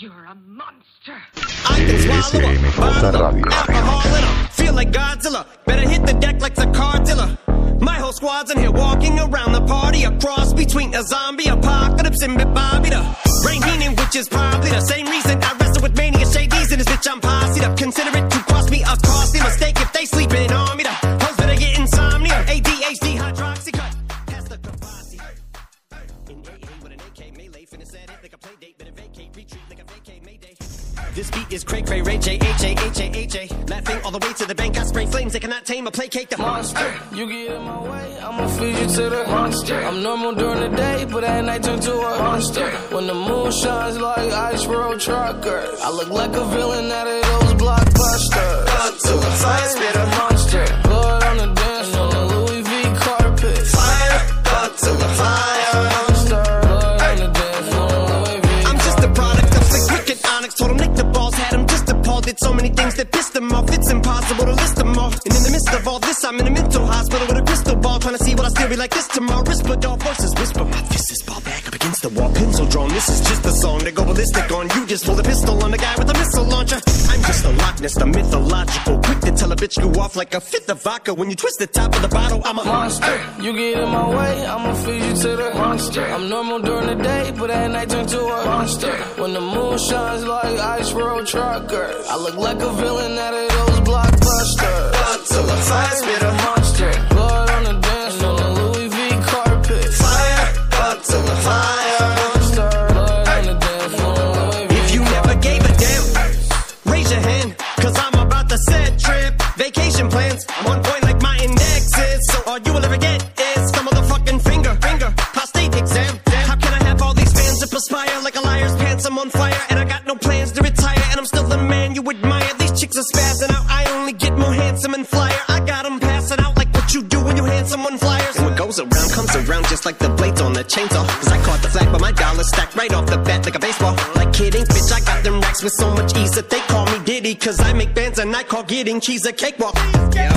You're a monster. I can swallow a bottle of alcohol in a feel like Godzilla. Better hit the deck like the cartilla. My whole squad's in here walking around the party. A cross between a zombie apocalypse and Bobby the Rain Heenan, which is probably the same reason I wrestle with mania shades in this bitch. I'm posse up. Consider it to cost me a costly mistake if they sleeping on me. The This beat is cray cray Ray J H A H A H A. Laughing all the way to the bank. I spray flames they cannot tame or placate the monster. You get in my way, I'ma feed you to the monster. I'm normal during the day, but at night turn to a monster. When the moon shines like ice road truckers, I look like a villain out of those blockbusters. Godzilla, fire spitter. monster. Blood on the dance floor, Louis V carpet. Fire, Godzilla, fire. Did so many things that pissed them off. It's impossible to list them all. And in the midst of all this, I'm in a mental hospital with a crystal ball. Trying to see what I still be like this tomorrow. Whisper dog voices whisper. My fist is ball back up against the wall. Pencil drawn. This is just a song to go ballistic on. You just pull a pistol on the guy with a missile launcher. Just a Loch Ness, the mythological. Quick to tell a bitch go off like a fifth of vodka. When you twist the top of the bottle, I'm a monster. You get in my way, I'ma feed you to the monster. I'm normal during the day, but at night turn to a monster. When the moon shines like ice road truckers, I look like a villain out of those blockbusters. Godzilla, fire spitter. monster. Blood are spazzing out, I only get more handsome and flyer. I got 'em passing out like what you do when you hand someone flyers. And what goes around comes around just like the blades on the chainsaw. Cause I caught the flag, but my dollar stacked right off the bat like a baseball. Like kidding, bitch, I got them racks with so much ease that they call me Diddy. Cause I make bands and I call getting cheese a cakewalk. Yeah.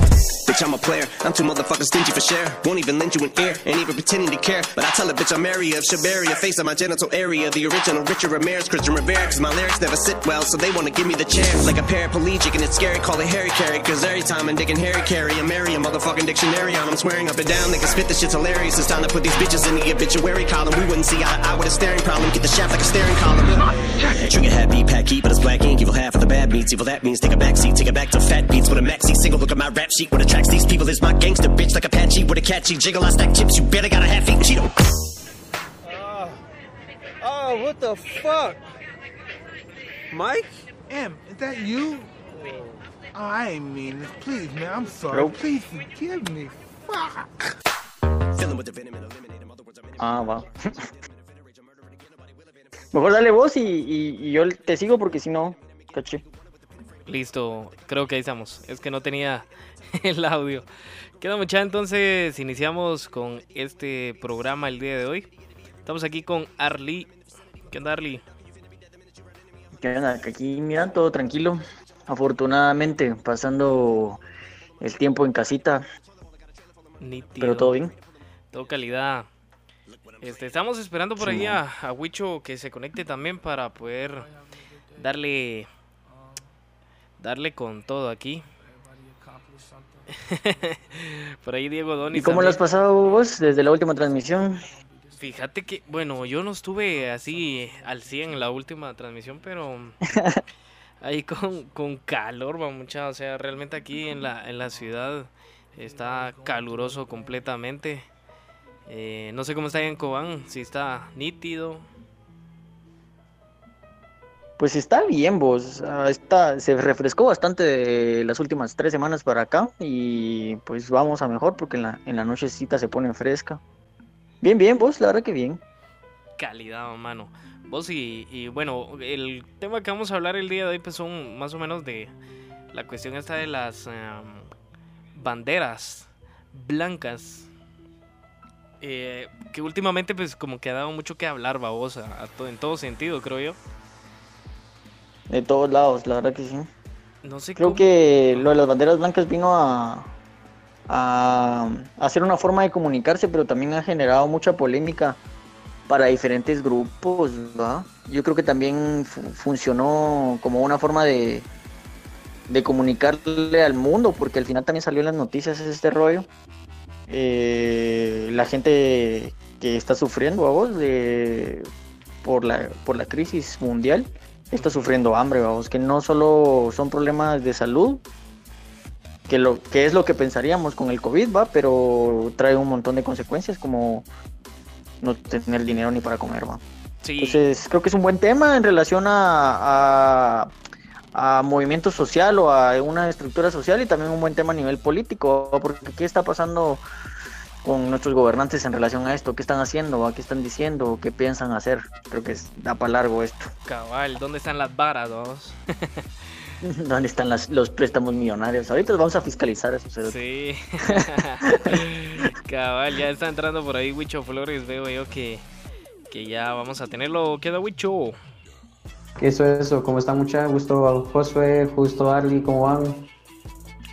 Bitch, I'm a player. I'm too motherfucking stingy for share. Won't even lend you an ear, ain't even pretending to care. But I tell a bitch I'm area of Shabaria, face on my genital area. The original Richard Ramirez, Christian Rivera. Cause my lyrics never sit well, so they wanna give me the chair. Like a paraplegic, and it's scary, call it Harry Carry. Cause every time I'm digging Harry Carry, I'm Mary, a motherfucking dictionary on. I'm swearing up and down, they can spit the shit's hilarious. It's time to put these bitches in the obituary column. We wouldn't see eye to eye with a staring problem. Get the shaft like a staring column. Trigger happy, pack heat, but it's black ink. Evil half of the bad meats. Evil that means take a back seat, take it back to fat beats with a maxi single. Look at my rap sheet. What attracts these people is my gangster bitch like Apache with a catchy jiggle. I stack chips. You better got a half eat Cheeto. Oh, what the fuck? Mike? M, is that you? Oh, I ain't mean. Please, man, I'm sorry. Nope. Please forgive me. Fuck. Filling with the venom and eliminate 'em. Other words, I'm in it. Ah, va. Mejor dale vos y, y- y yo te sigo porque si no, caché. Listo, creo que ahí estamos. Es que no tenía el audio. Queda mucha, entonces iniciamos con este programa el día de hoy. Estamos aquí con Arly. ¿Qué onda, Arly? ¿Qué onda? Aquí, mira, todo tranquilo. Afortunadamente, pasando el tiempo en casita, Nítido. pero todo bien. Todo calidad. Este, estamos esperando por Sí, ahí a, a Wicho que se conecte también para poder darle darle con todo aquí. por ahí Diego Donis. ¿Y cómo lo has también. pasado vos desde la última transmisión? Fíjate que, bueno, yo no estuve así al 100 en la última transmisión, pero ahí con, con calor, va mucha, o sea, realmente aquí en la, en la ciudad está caluroso completamente. Eh, no sé cómo está ahí en Cobán, si está nítido. Pues está bien, vos. Está, se refrescó bastante las últimas tres semanas para acá y pues vamos a mejor porque en la, en la nochecita se pone fresca. Bien, bien, vos, la verdad que bien. calidad, mano. Vos y, y, bueno, el tema que vamos a hablar el día de hoy pues son más o menos de la cuestión esta de las em, banderas blancas. eh, que últimamente pues como que ha dado mucho que hablar, babosa, a en todo sentido, creo yo. De todos lados, la verdad que sí. No sé Creo cómo- que lo de las banderas blancas vino a, a, a ser una forma de comunicarse, pero también ha generado mucha polémica para diferentes grupos, ¿va? Yo creo que también fu- funcionó como una forma de, de comunicarle al mundo, porque al final también salió en las noticias este rollo. Eh, la gente que está sufriendo, vamos, de, por, la, por la crisis mundial, está sufriendo hambre, vamos, que no solo son problemas de salud, que, lo, que es lo que pensaríamos con el COVID, va, pero trae un montón de consecuencias como no tener dinero ni para comer, va. Sí, Entonces, creo que es un buen tema en relación a, a, a movimiento social o a una estructura social y también un buen tema a nivel político, porque ¿qué está pasando con nuestros gobernantes en relación a esto? ¿Qué están haciendo? ¿va? ¿Qué están diciendo? ¿Qué piensan hacer? Creo que es, da para largo esto. cabal, ¿dónde están las varas, vamos? ¿Dónde están las- los préstamos millonarios? Ahorita los vamos a fiscalizar eso. cerote. Sí. cabal, ya está entrando por ahí Wicho Flores, veo yo que, que ya vamos a tenerlo. ¿Queda Wicho? Eso, eso, ¿cómo está? Mucha gusto, Josué, justo Arly, ¿cómo van?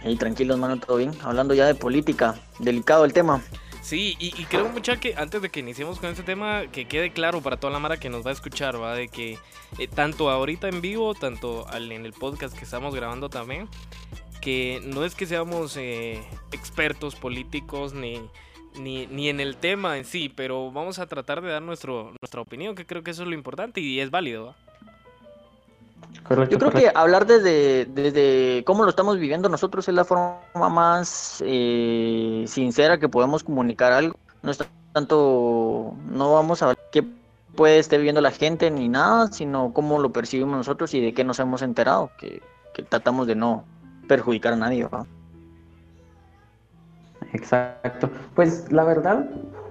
Hey, tranquilos, mano, todo bien. Hablando ya de política, delicado el tema. Sí, y, y creo mucha que antes de que iniciemos con este tema, que quede claro para toda la mara que nos va a escuchar, va, de que eh, tanto ahorita en vivo, tanto en el podcast que estamos grabando también, que no es que seamos eh, expertos políticos ni, ni, ni en el tema en sí, pero vamos a tratar de dar nuestro, nuestra opinión, que creo que eso es lo importante y es válido. ¿va? Correcto, Yo creo correcto. que hablar desde, desde cómo lo estamos viviendo nosotros es la forma más eh, sincera que podemos comunicar algo. No es tanto, no vamos a ver qué puede estar viviendo la gente ni nada, sino cómo lo percibimos nosotros y de qué nos hemos enterado, que, que tratamos de no perjudicar a nadie. Exacto. Pues la verdad,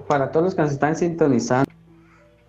para todos los que nos están sintonizando,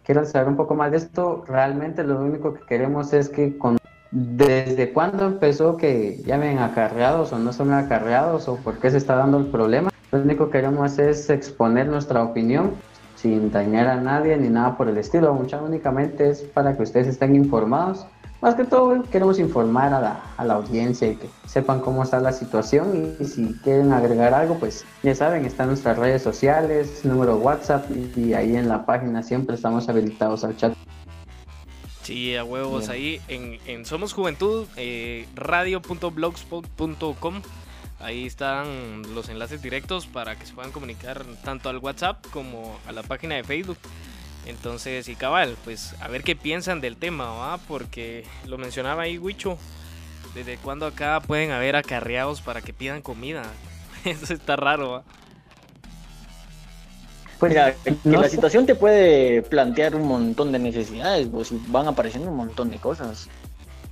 quiero saber un poco más de esto. Realmente lo único que queremos es que con desde cuándo empezó que llamen acarreados o no son acarreados o por qué se está dando el problema. Lo único que queremos es exponer nuestra opinión sin dañar a nadie ni nada por el estilo. Mucha únicamente es para que ustedes estén informados. Más que todo queremos informar a la, a la audiencia y que sepan cómo está la situación y, y si quieren agregar algo, pues ya saben, están nuestras redes sociales, número WhatsApp y, y ahí en la página siempre estamos habilitados al chat. Sí, a huevos, Bien. ahí en, en Somos Juventud, eh, radio.blogspot.com. Ahí están los enlaces directos para que se puedan comunicar tanto al WhatsApp como a la página de Facebook. Entonces, y cabal, pues a ver qué piensan del tema, ¿va? Porque lo mencionaba ahí Wicho. ¿Desde cuándo acá pueden haber acarreados para que pidan comida? Eso está raro, ¿va? Pues, Mira, no la situación te puede plantear un montón de necesidades, pues van apareciendo un montón de cosas.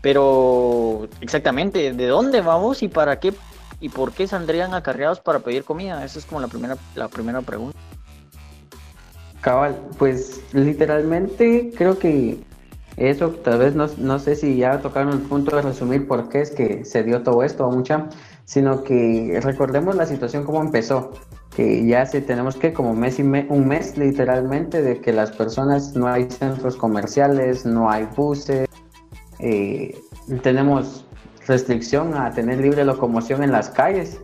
Pero exactamente, ¿de dónde vamos y para qué y por qué saldrían acarreados para pedir comida? Esa es como la primera la primera pregunta. Cabal, pues literalmente creo que eso tal vez no, no sé si ya tocaron el punto de resumir por qué es que se dio todo esto mucha, sino que recordemos la situación como empezó, que ya si tenemos que como mes y un mes literalmente de que las personas no hay centros comerciales, no hay buses, eh, tenemos restricción a tener libre locomoción en las calles,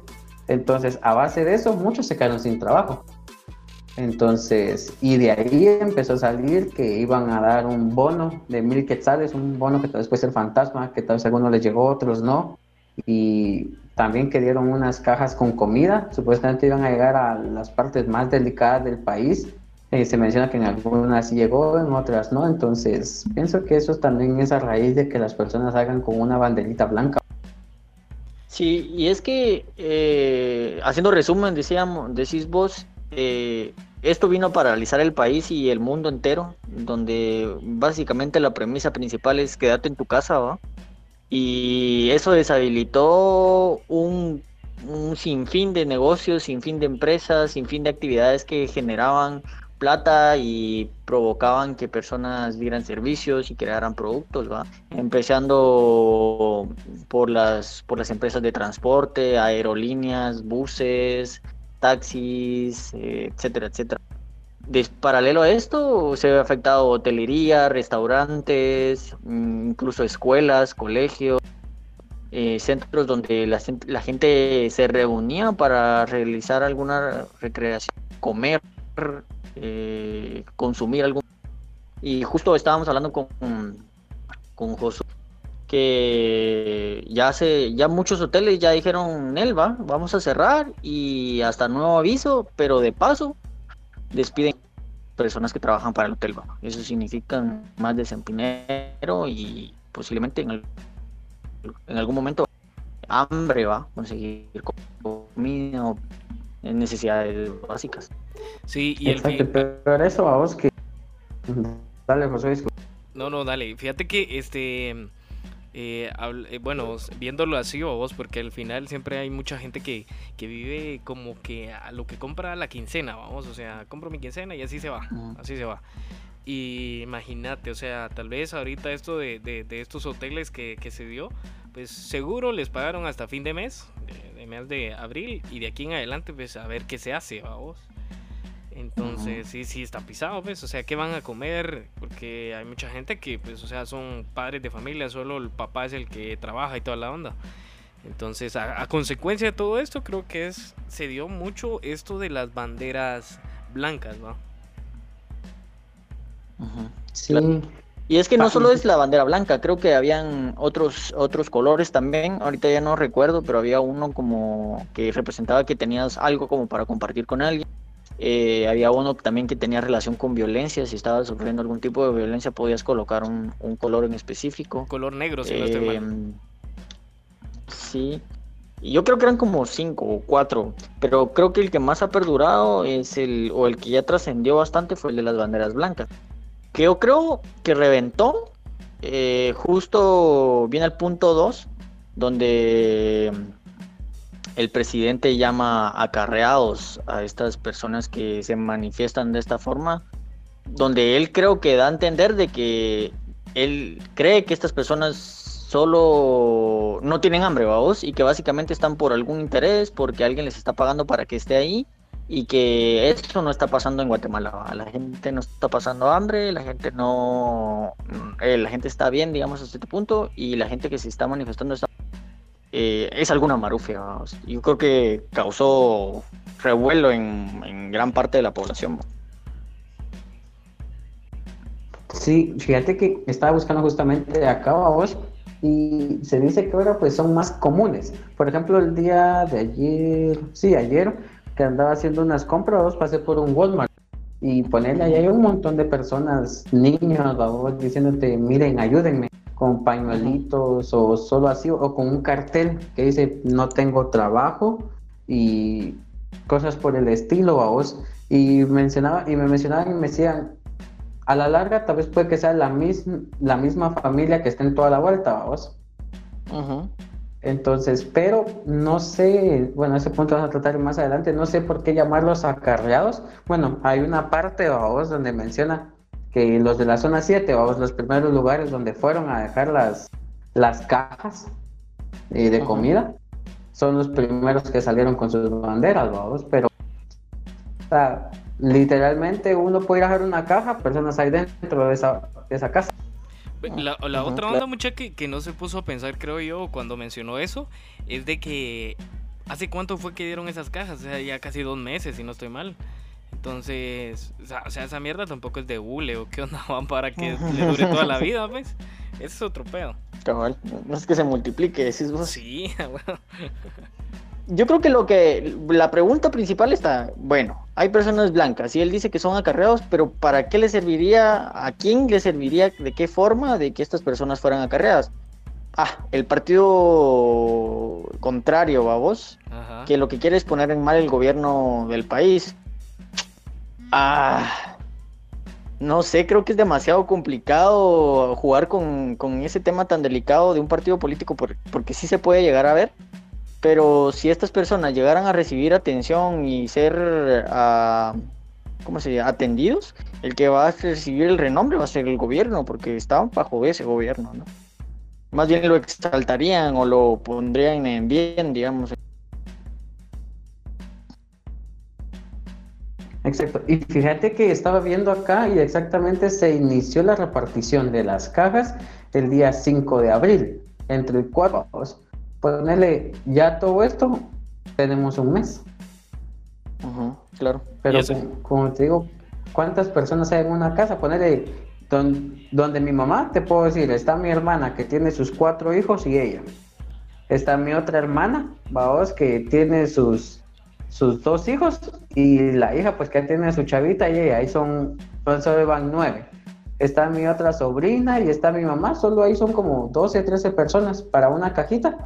entonces a base de eso muchos se quedaron sin trabajo. Entonces, y de ahí empezó a salir que iban a dar un bono de mil quetzales, un bono que tal vez puede ser fantasma, que tal vez algunos les llegó, otros no. Y también que dieron unas cajas con comida, supuestamente iban a llegar a las partes más delicadas del país. Eh, se menciona que en algunas llegó, en otras no. Entonces, pienso que eso también es a raíz de que las personas hagan con una banderita blanca. Sí, y es que eh, haciendo resumen, decíamos, decís vos, eh, esto vino a paralizar el país y el mundo entero, donde básicamente la premisa principal es quedarte en tu casa, ¿va? Y eso deshabilitó un, un sinfín de negocios, sinfín de empresas, sinfín de actividades que generaban plata y provocaban que personas dieran servicios y crearan productos, ¿va? Empezando por las, por las empresas de transporte, aerolíneas, buses, taxis, eh, etcétera, etcétera. Des- paralelo a esto, se ha afectado hotelería, restaurantes, mm, incluso escuelas, colegios, eh, centros donde la, la gente se reunía para realizar alguna recreación, comer, eh, consumir algún y justo estábamos hablando con, con Josué que ya se, ya muchos hoteles ya dijeron, Nelva, vamos a cerrar y hasta nuevo aviso, pero de paso despiden personas que trabajan para el hotel. ¿va? Eso significa más desempleo y posiblemente en, el- en algún momento hambre va a conseguir comida o necesidades básicas. Sí, y el Exacto, pero eso a vos que... Dale, José, disculpa. No, no, dale. Fíjate que este. Eh, eh, bueno, viéndolo así o vos, porque al final siempre hay mucha gente que, que vive como que a lo que compra la quincena, vamos, o sea, compro mi quincena y así se va, así se va. Y imagínate, o sea, tal vez ahorita esto de, de- de estos hoteles que, que se dio, pues seguro les pagaron hasta fin de mes, de, de mes de abril, y de aquí en adelante, pues a ver qué se hace, vamos. Entonces, sí, sí está pisado, pues, o sea, ¿qué van a comer? Porque hay mucha gente que, pues, o sea, son padres de familia, solo el papá es el que trabaja y toda la onda. Entonces, a, a consecuencia de todo esto, creo que es, se dio mucho esto de las banderas blancas, ¿va? Ujú. Sí, Y es que no Ah, solo es la bandera blanca, creo que habían otros otros colores también. Ahorita ya no recuerdo, pero había uno como que representaba que tenías algo como para compartir con alguien. Eh, había uno también que tenía relación con violencia. Si estabas sufriendo algún tipo de violencia, podías colocar un, un color en específico. Color negro, si no estoy mal. Em, Sí. Yo creo que eran como cinco o cuatro, pero creo que el que más ha perdurado es el, o el que ya trascendió bastante fue el de las banderas blancas. Que yo creo que reventó eh, justo viene al punto 2, donde el presidente llama acarreados a estas personas que se manifiestan de esta forma, donde él creo que da a entender de que él cree que estas personas solo no tienen hambre, vamos, y que básicamente están por algún interés, porque alguien les está pagando para que esté ahí, y que eso no está pasando en Guatemala. La gente no está pasando hambre, la gente no, eh, la gente está bien, digamos, hasta este punto, y la gente que se está manifestando está, eh, es alguna marufia. Yo creo que causó revuelo en, gran parte de la población. Sí, fíjate que estaba buscando justamente acá vos y se dice que ahora pues son más comunes. Por ejemplo, el día de ayer, sí, ayer que andaba haciendo unas compras, pasé por un Walmart y ponerle ahí hay un montón de personas, niños, vos, diciéndote, miren, ayúdenme con pañuelitos o solo así o con un cartel que dice no tengo trabajo y cosas por el estilo, vos. Y mencionaba y me mencionaban y me decían a la larga tal vez puede que sea la, misma la misma familia que esté en toda la vuelta, vamos. Entonces, pero no sé, bueno, ese punto vamos a tratar más adelante, no sé por qué llamarlos acarreados. Bueno, hay una parte, vamos, donde menciona que los de la zona 7, vamos, los primeros lugares donde fueron a dejar las, las cajas eh, de Ajá. comida, son los primeros que salieron con sus banderas, vamos, pero o sea, literalmente uno puede ir a dejar una caja, personas hay dentro de esa, de esa casa. La, la Ajá, otra claro. onda, mucha que, que no se puso a pensar, creo yo, cuando mencionó eso, es de que hace cuánto fue que dieron esas cajas, o sea, ya casi dos meses, si no estoy mal. Entonces, o sea, o sea, esa mierda tampoco es de hule o qué onda van para que le dure toda la vida, pues. Ese es otro pedo. Cabal, no es que se multiplique, decís vos. Sí, bueno. Yo creo que lo que la pregunta principal está, bueno, hay personas blancas y él dice que son acarreados, pero ¿para qué le serviría, a quién le serviría, de qué forma de que estas personas fueran acarreadas? Ah, el partido contrario, vos, Ajá. que lo que quiere es poner en mal el gobierno del país. Ah, no sé, creo que es demasiado complicado jugar con, con ese tema tan delicado de un partido político por- porque sí se puede llegar a ver. Pero si estas personas llegaran a recibir atención y ser, ah, ¿cómo se llama? Atendidos, el que va a recibir el renombre va a ser el gobierno, porque está bajo ese gobierno, ¿no? Más bien lo exaltarían o lo pondrían en bien, digamos. Exacto. Y fíjate que estaba viendo acá y exactamente se inició la repartición de las cajas el día 5 de abril, entre el cual vamos ponerle ya todo esto, tenemos un mes. Claro. Pero como, como te digo, ¿cuántas personas hay en una casa? Ponerle Don- donde mi mamá, te puedo decir, está mi hermana que tiene sus cuatro hijos y ella. Está mi otra hermana, vamos, que tiene sus, sus dos hijos y la hija pues que tiene su chavita y ella, ahí son, son solo van nueve. Está mi otra sobrina y está mi mamá, solo ahí son como 12, 13 personas para una cajita.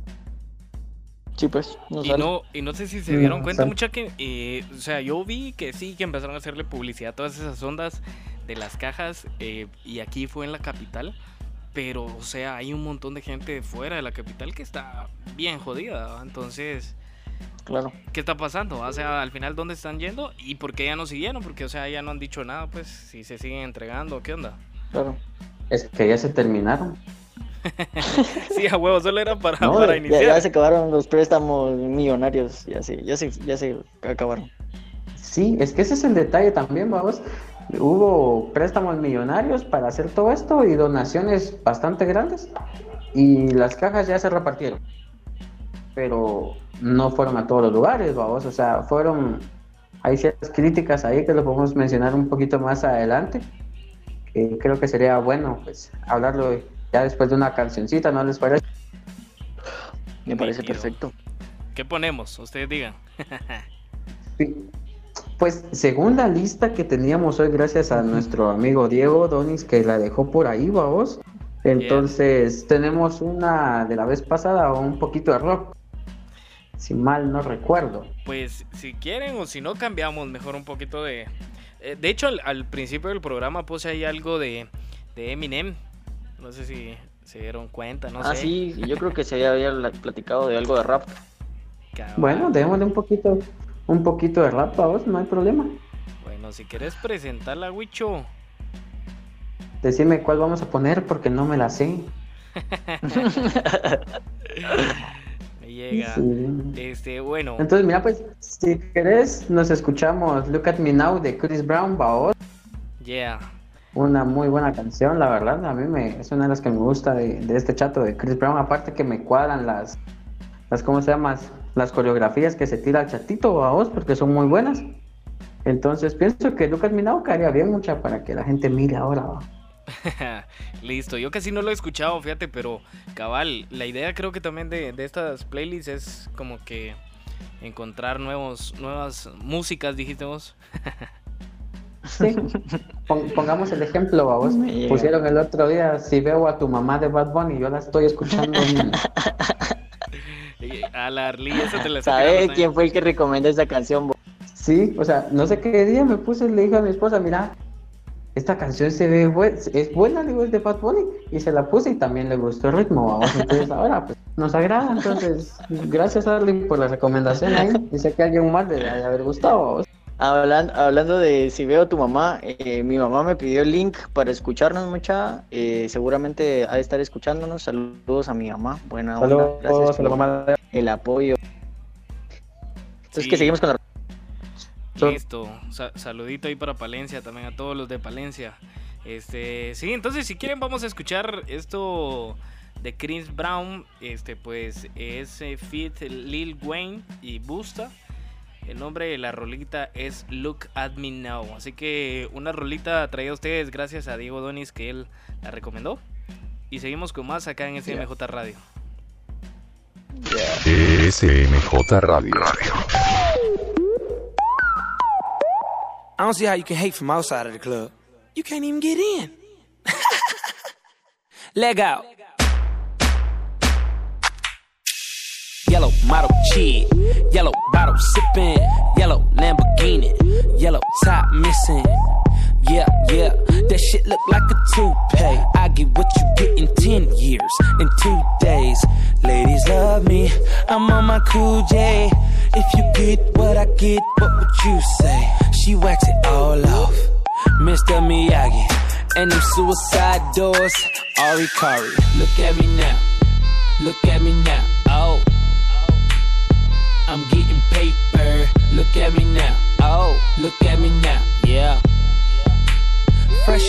Sí, pues, no Y no, y no sé si se No, dieron cuenta sale. mucha que, eh, o sea, yo vi que sí, que empezaron a hacerle publicidad a todas esas ondas de las cajas eh, y aquí fue en la capital, pero, o sea, hay un montón de gente de fuera de la capital que está bien jodida, entonces, Claro. ¿qué está pasando? O sea, al final, ¿dónde están yendo? ¿Y por qué ya no siguieron? Porque, o sea, ya no han dicho nada, pues, si se siguen entregando, ¿qué onda? Claro. Es que ya se terminaron. Sí, a huevo, solo era para, No, para ya, iniciar. ya se acabaron los préstamos millonarios, ya se, ya se, ya se acabaron. Sí, es que ese es el detalle también, vamos. Hubo préstamos millonarios para hacer todo esto y donaciones bastante grandes y las cajas ya se repartieron. Pero no fueron a todos los lugares, vamos. O sea, fueron, hay ciertas críticas ahí que lo podemos mencionar un poquito más adelante. Que creo que sería bueno, pues, hablarlo ya después de una cancioncita, ¿no les parece? Me parece perfecto. ¿Qué ponemos? Ustedes digan. Sí. Pues según la lista que teníamos hoy, gracias a nuestro amigo Diego Donis, que la dejó por ahí, vamos. Entonces tenemos una de la vez pasada, un poquito de rock. Si mal no recuerdo. Pues si quieren o si no cambiamos mejor un poquito de... eh, de hecho al, al principio del programa puse ahí algo de, de Eminem. No sé si se dieron cuenta, no ah, sé. sí, yo creo que se había la- platicado de algo de rap. Bueno, démosle un poquito, un poquito de rap, vamos, no hay problema. Bueno, si quieres presentarla, Wicho. Decime cuál vamos a poner porque no me la sé. Me llega. Sí. Este, bueno. Entonces, mira, pues, si querés, nos escuchamos Look at Me Now de Chris Brown, vamos. Yeah. Una muy buena canción, la verdad. A mí me, es una de las que me gusta de, de este chato de Chris Brown. Aparte que me cuadran las, las ¿cómo se llama? Las coreografías que se tira el chatito a vos, porque son muy buenas. Entonces pienso que Lucas Minao caería bien mucha para que la gente mire ahora. ¿va? Listo, yo casi no lo he escuchado, fíjate, pero cabal, la idea creo que también de, de estas playlists es como que encontrar nuevos, nuevas músicas, dijiste vos. Sí. Pon- pongamos el ejemplo, a vos. Me llega. Pusieron el otro día, si veo a tu mamá de Bad Bunny, yo la estoy escuchando. A la te está ¿Sabes quién fue el que recomendó esa canción? bo? Sí, o sea, no sé qué día me puse, le dije a mi esposa, mira, esta canción se ve es buena, digo, es de Bad Bunny, y se la puse y también le gustó el ritmo, vamos, entonces ahora pues, nos agrada, entonces, gracias Arly por la recomendación ahí, dice que a alguien más le debe haber gustado, vamos. Hablan- hablando de si veo a tu mamá, eh, mi mamá me pidió el link para escucharnos, mucha. eh, seguramente ha de estar escuchándonos. Saludos a mi mamá. Buena onda. Saludos Gracias a la por mamá el apoyo. Entonces, Sí. que seguimos con la. Listo, Sa- saludito ahí para Palencia, también a todos los de Palencia. Este, sí, entonces si quieren vamos a escuchar esto de Chris Brown, este pues es eh, Fit Lil Wayne y Busta. El nombre de la rolita es Look at Me Now, así que una rolita traída a ustedes gracias a Diego Donis que él la recomendó. Y seguimos con más acá en SMJ Radio. SMJ Radio. I don't see how you can hate from outside of the club. You can't even get in. Leg out. Yellow model cheat, yellow bottle sipping, yellow Lamborghini, yellow top missing. Yeah, yeah, that shit look like a toupee. I get what you get in 10 years, in two days. Ladies love me, I'm on my cool J. If you get what I get, what would you say? She wax it all off, Mr. Miyagi. And them suicide doors, Ari Kari. Look at me now, look at me now, oh. I'm getting paper. Look at me now. Oh, look at me now. Yeah. Fresh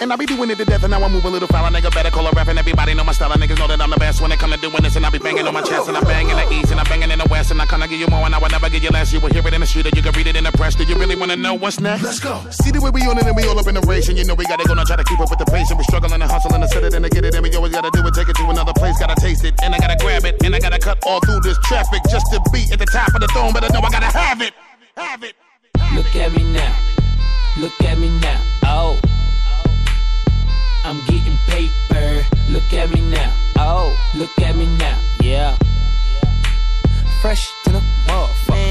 And I be doing it to death, and now I move a little foul. A nigga better call a rap, and everybody know my style. And niggas know that I'm the best when it come to doing this. And I be banging on my chest, and I'm banging the east, and I'm banging in the west. And I kinda give you more, and I will never give you less. You will hear it in the street, or you can read it in the press. Do you really wanna know what's next? Let's go. See the way we on it, and we all up in the race. And you know we gotta go now, try to keep up with the pace. And we struggling and hustling to set it and to get it. And we always gotta do it, take it to another place. Gotta taste it, and I gotta grab it, and I gotta cut all through this traffic just to be at the top of the throne. But I know I gotta have it, have it. Look at me now. Look at me now. Oh. I'm getting paper. Look at me now. Oh. Look at me now. Yeah. Fresh to the motherfucker.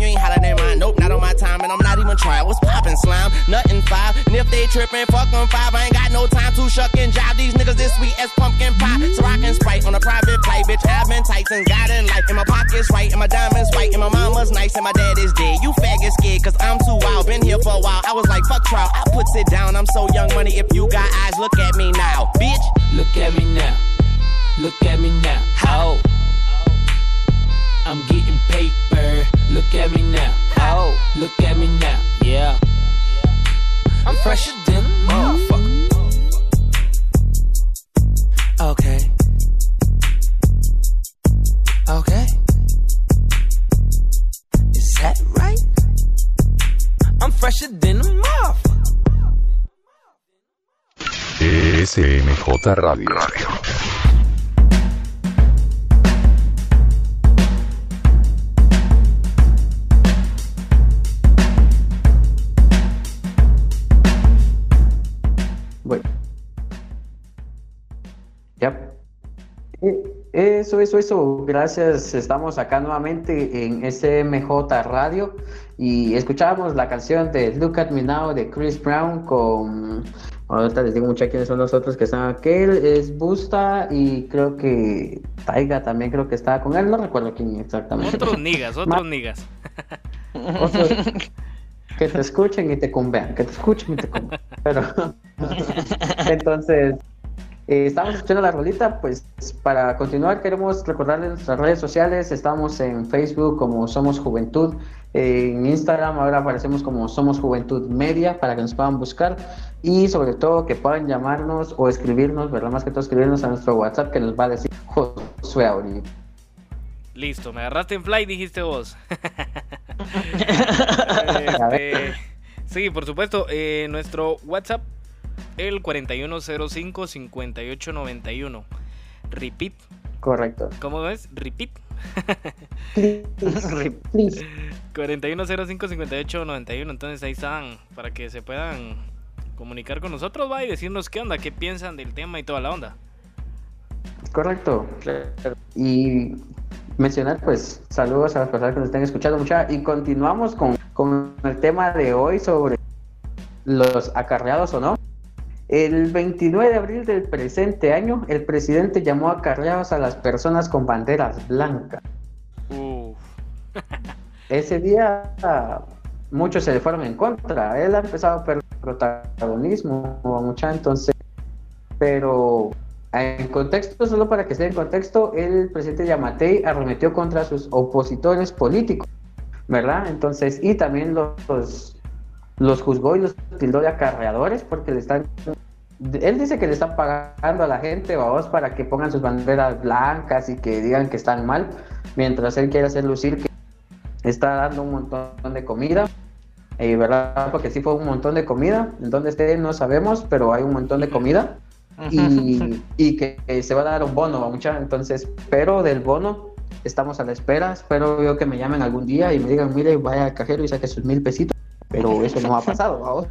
You ain't hotter than mine. Nope, not on my time. And I'm not even trying. What's poppin' slime? Nothing five. And if they trippin', fuck them five. I ain't got no time to shuck and jive. These niggas this sweet as pumpkin pie. So rockin' Sprite on a private flight. Bitch, I've been tight since God in life. And my pockets right. And my diamonds white. And my mama's nice. And my dad is dead. You faggot scared. Cause I'm too wild. Been here for a while. I was like, fuck trial. I put it down. I'm so young money. If you got eyes, look at me now. Bitch. Look at me now. Look at me now. Oh. I'm getting paper. Look at me now. Oh. Look at me now. Yeah. I'm fresher than a motherfucker. Okay. Okay. Is that right? I'm fresher than a motherfucker. SMJ Radio. Ya. Eh, Eso, eso, eso. Gracias. Estamos acá nuevamente en SMJ Radio y escuchamos la canción de Look at Me Now de Chris Brown con. Ahorita les digo mucho quiénes son los otros que están aquí. Es Busta y creo que Taiga también creo que estaba con él. No recuerdo quién exactamente. Otros niggas, otros niggas. Otros que te escuchen y te convean, que te escuchen y te convean. Pero entonces, eh, estamos escuchando la rolita, pues para continuar queremos recordarles nuestras redes sociales, estamos en Facebook como Somos Juventud, en Instagram ahora aparecemos como Somos Juventud Media para que nos puedan buscar y sobre todo que puedan llamarnos o escribirnos, ¿verdad? Más que todo escribirnos a nuestro WhatsApp que nos va a decir Josué ahorita. Listo, me agarraste en fly, dijiste vos. Este, sí, por supuesto, eh, nuestro WhatsApp, el 4105-5891. Repeat. Correcto. ¿Cómo es? Repeat. Please, please. 4105-5891. Entonces ahí están para que se puedan comunicar con nosotros, va y decirnos qué onda, qué piensan del tema y toda la onda. Correcto. Y mencionar, pues, saludos a las personas que nos estén escuchando mucha y continuamos con, con el tema de hoy sobre los acarreados o no. El 29 de abril del presente año, el presidente llamó acarreados a las personas con banderas blancas. Uf. Ese día muchos se le fueron en contra. Él ha empezado a perder protagonismo mucha entonces, pero en contexto, solo para que esté en contexto, el presidente Yamatei arremetió contra sus opositores políticos, ¿verdad? Entonces, y también los, los, los juzgó y los tildó de acarreadores porque le están él dice que le están pagando a la gente vamos para que pongan sus banderas blancas y que digan que están mal, mientras él quiere hacer lucir que está dando un montón de comida. Eh, ¿verdad? Porque sí fue un montón de comida, en donde esté no sabemos, pero hay un montón de comida. Y, y que, que se va a dar un bono a mucha, entonces, pero del bono estamos a la espera, espero yo que me llamen algún día y me digan, mire, vaya al cajero y saque sus mil pesitos, pero eso no ha pasado, vamos.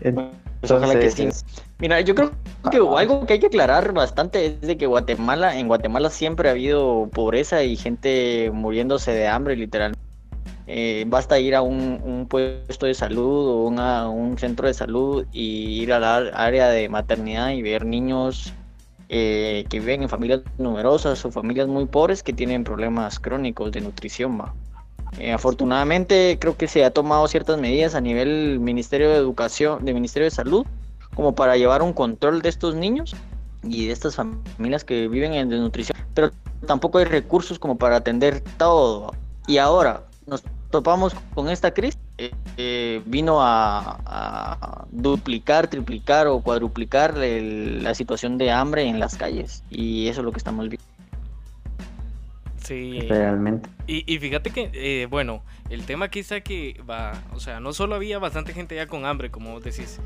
Pues ojalá que sí. Mira, yo creo que algo que hay que aclarar bastante es de que Guatemala, en Guatemala siempre ha habido pobreza y gente muriéndose de hambre, literal. Eh, basta ir a un, un puesto de salud o una- un centro de salud y ir a la área de maternidad y ver niños eh, que viven en familias numerosas o familias muy pobres que tienen problemas crónicos de nutrición. ¿va? Eh, afortunadamente creo que se ha tomado ciertas medidas a nivel Ministerio de Educación, de Ministerio de Salud, como para llevar un control de estos niños y de estas familias que viven en desnutrición, pero tampoco hay recursos como para atender todo. Y ahora nos topamos con esta crisis, eh, eh, vino a, duplicar, triplicar o cuadruplicar la situación de hambre en las calles y eso es lo que estamos viendo. Sí. Realmente. Y, y fíjate que, eh, bueno, el tema aquí está que va, o sea, no solo había bastante gente ya con hambre, como vos decís,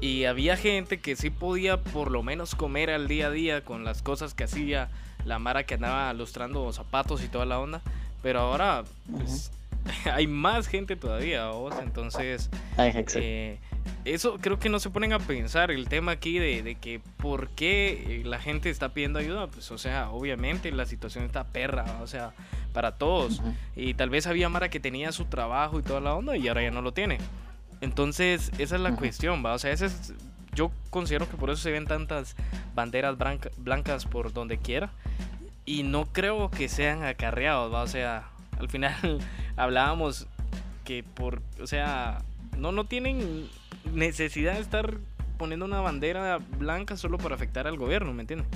y había gente que sí podía por lo menos comer al día a día con las cosas que hacía la Mara que andaba lustrando zapatos y toda la onda, pero ahora pues, hay más gente todavía, vos, entonces Ay, eh, eso creo que no se ponen a pensar el tema aquí de, de que por qué eh, la gente está pidiendo ayuda, pues o sea, obviamente la situación está perra, o sea, para todos. Y tal vez había Mara que tenía su trabajo y toda la onda y ahora ya no lo tiene. Entonces, esa es la cuestión, ¿va? O sea, es, yo considero que por eso se ven tantas banderas branca- blancas por donde quiera. Y no creo que sean acarreados, ¿va? O sea, al final hablábamos que por, o sea, no, no tienen necesidad de estar poniendo una bandera blanca solo para afectar al gobierno, ¿me entiendes?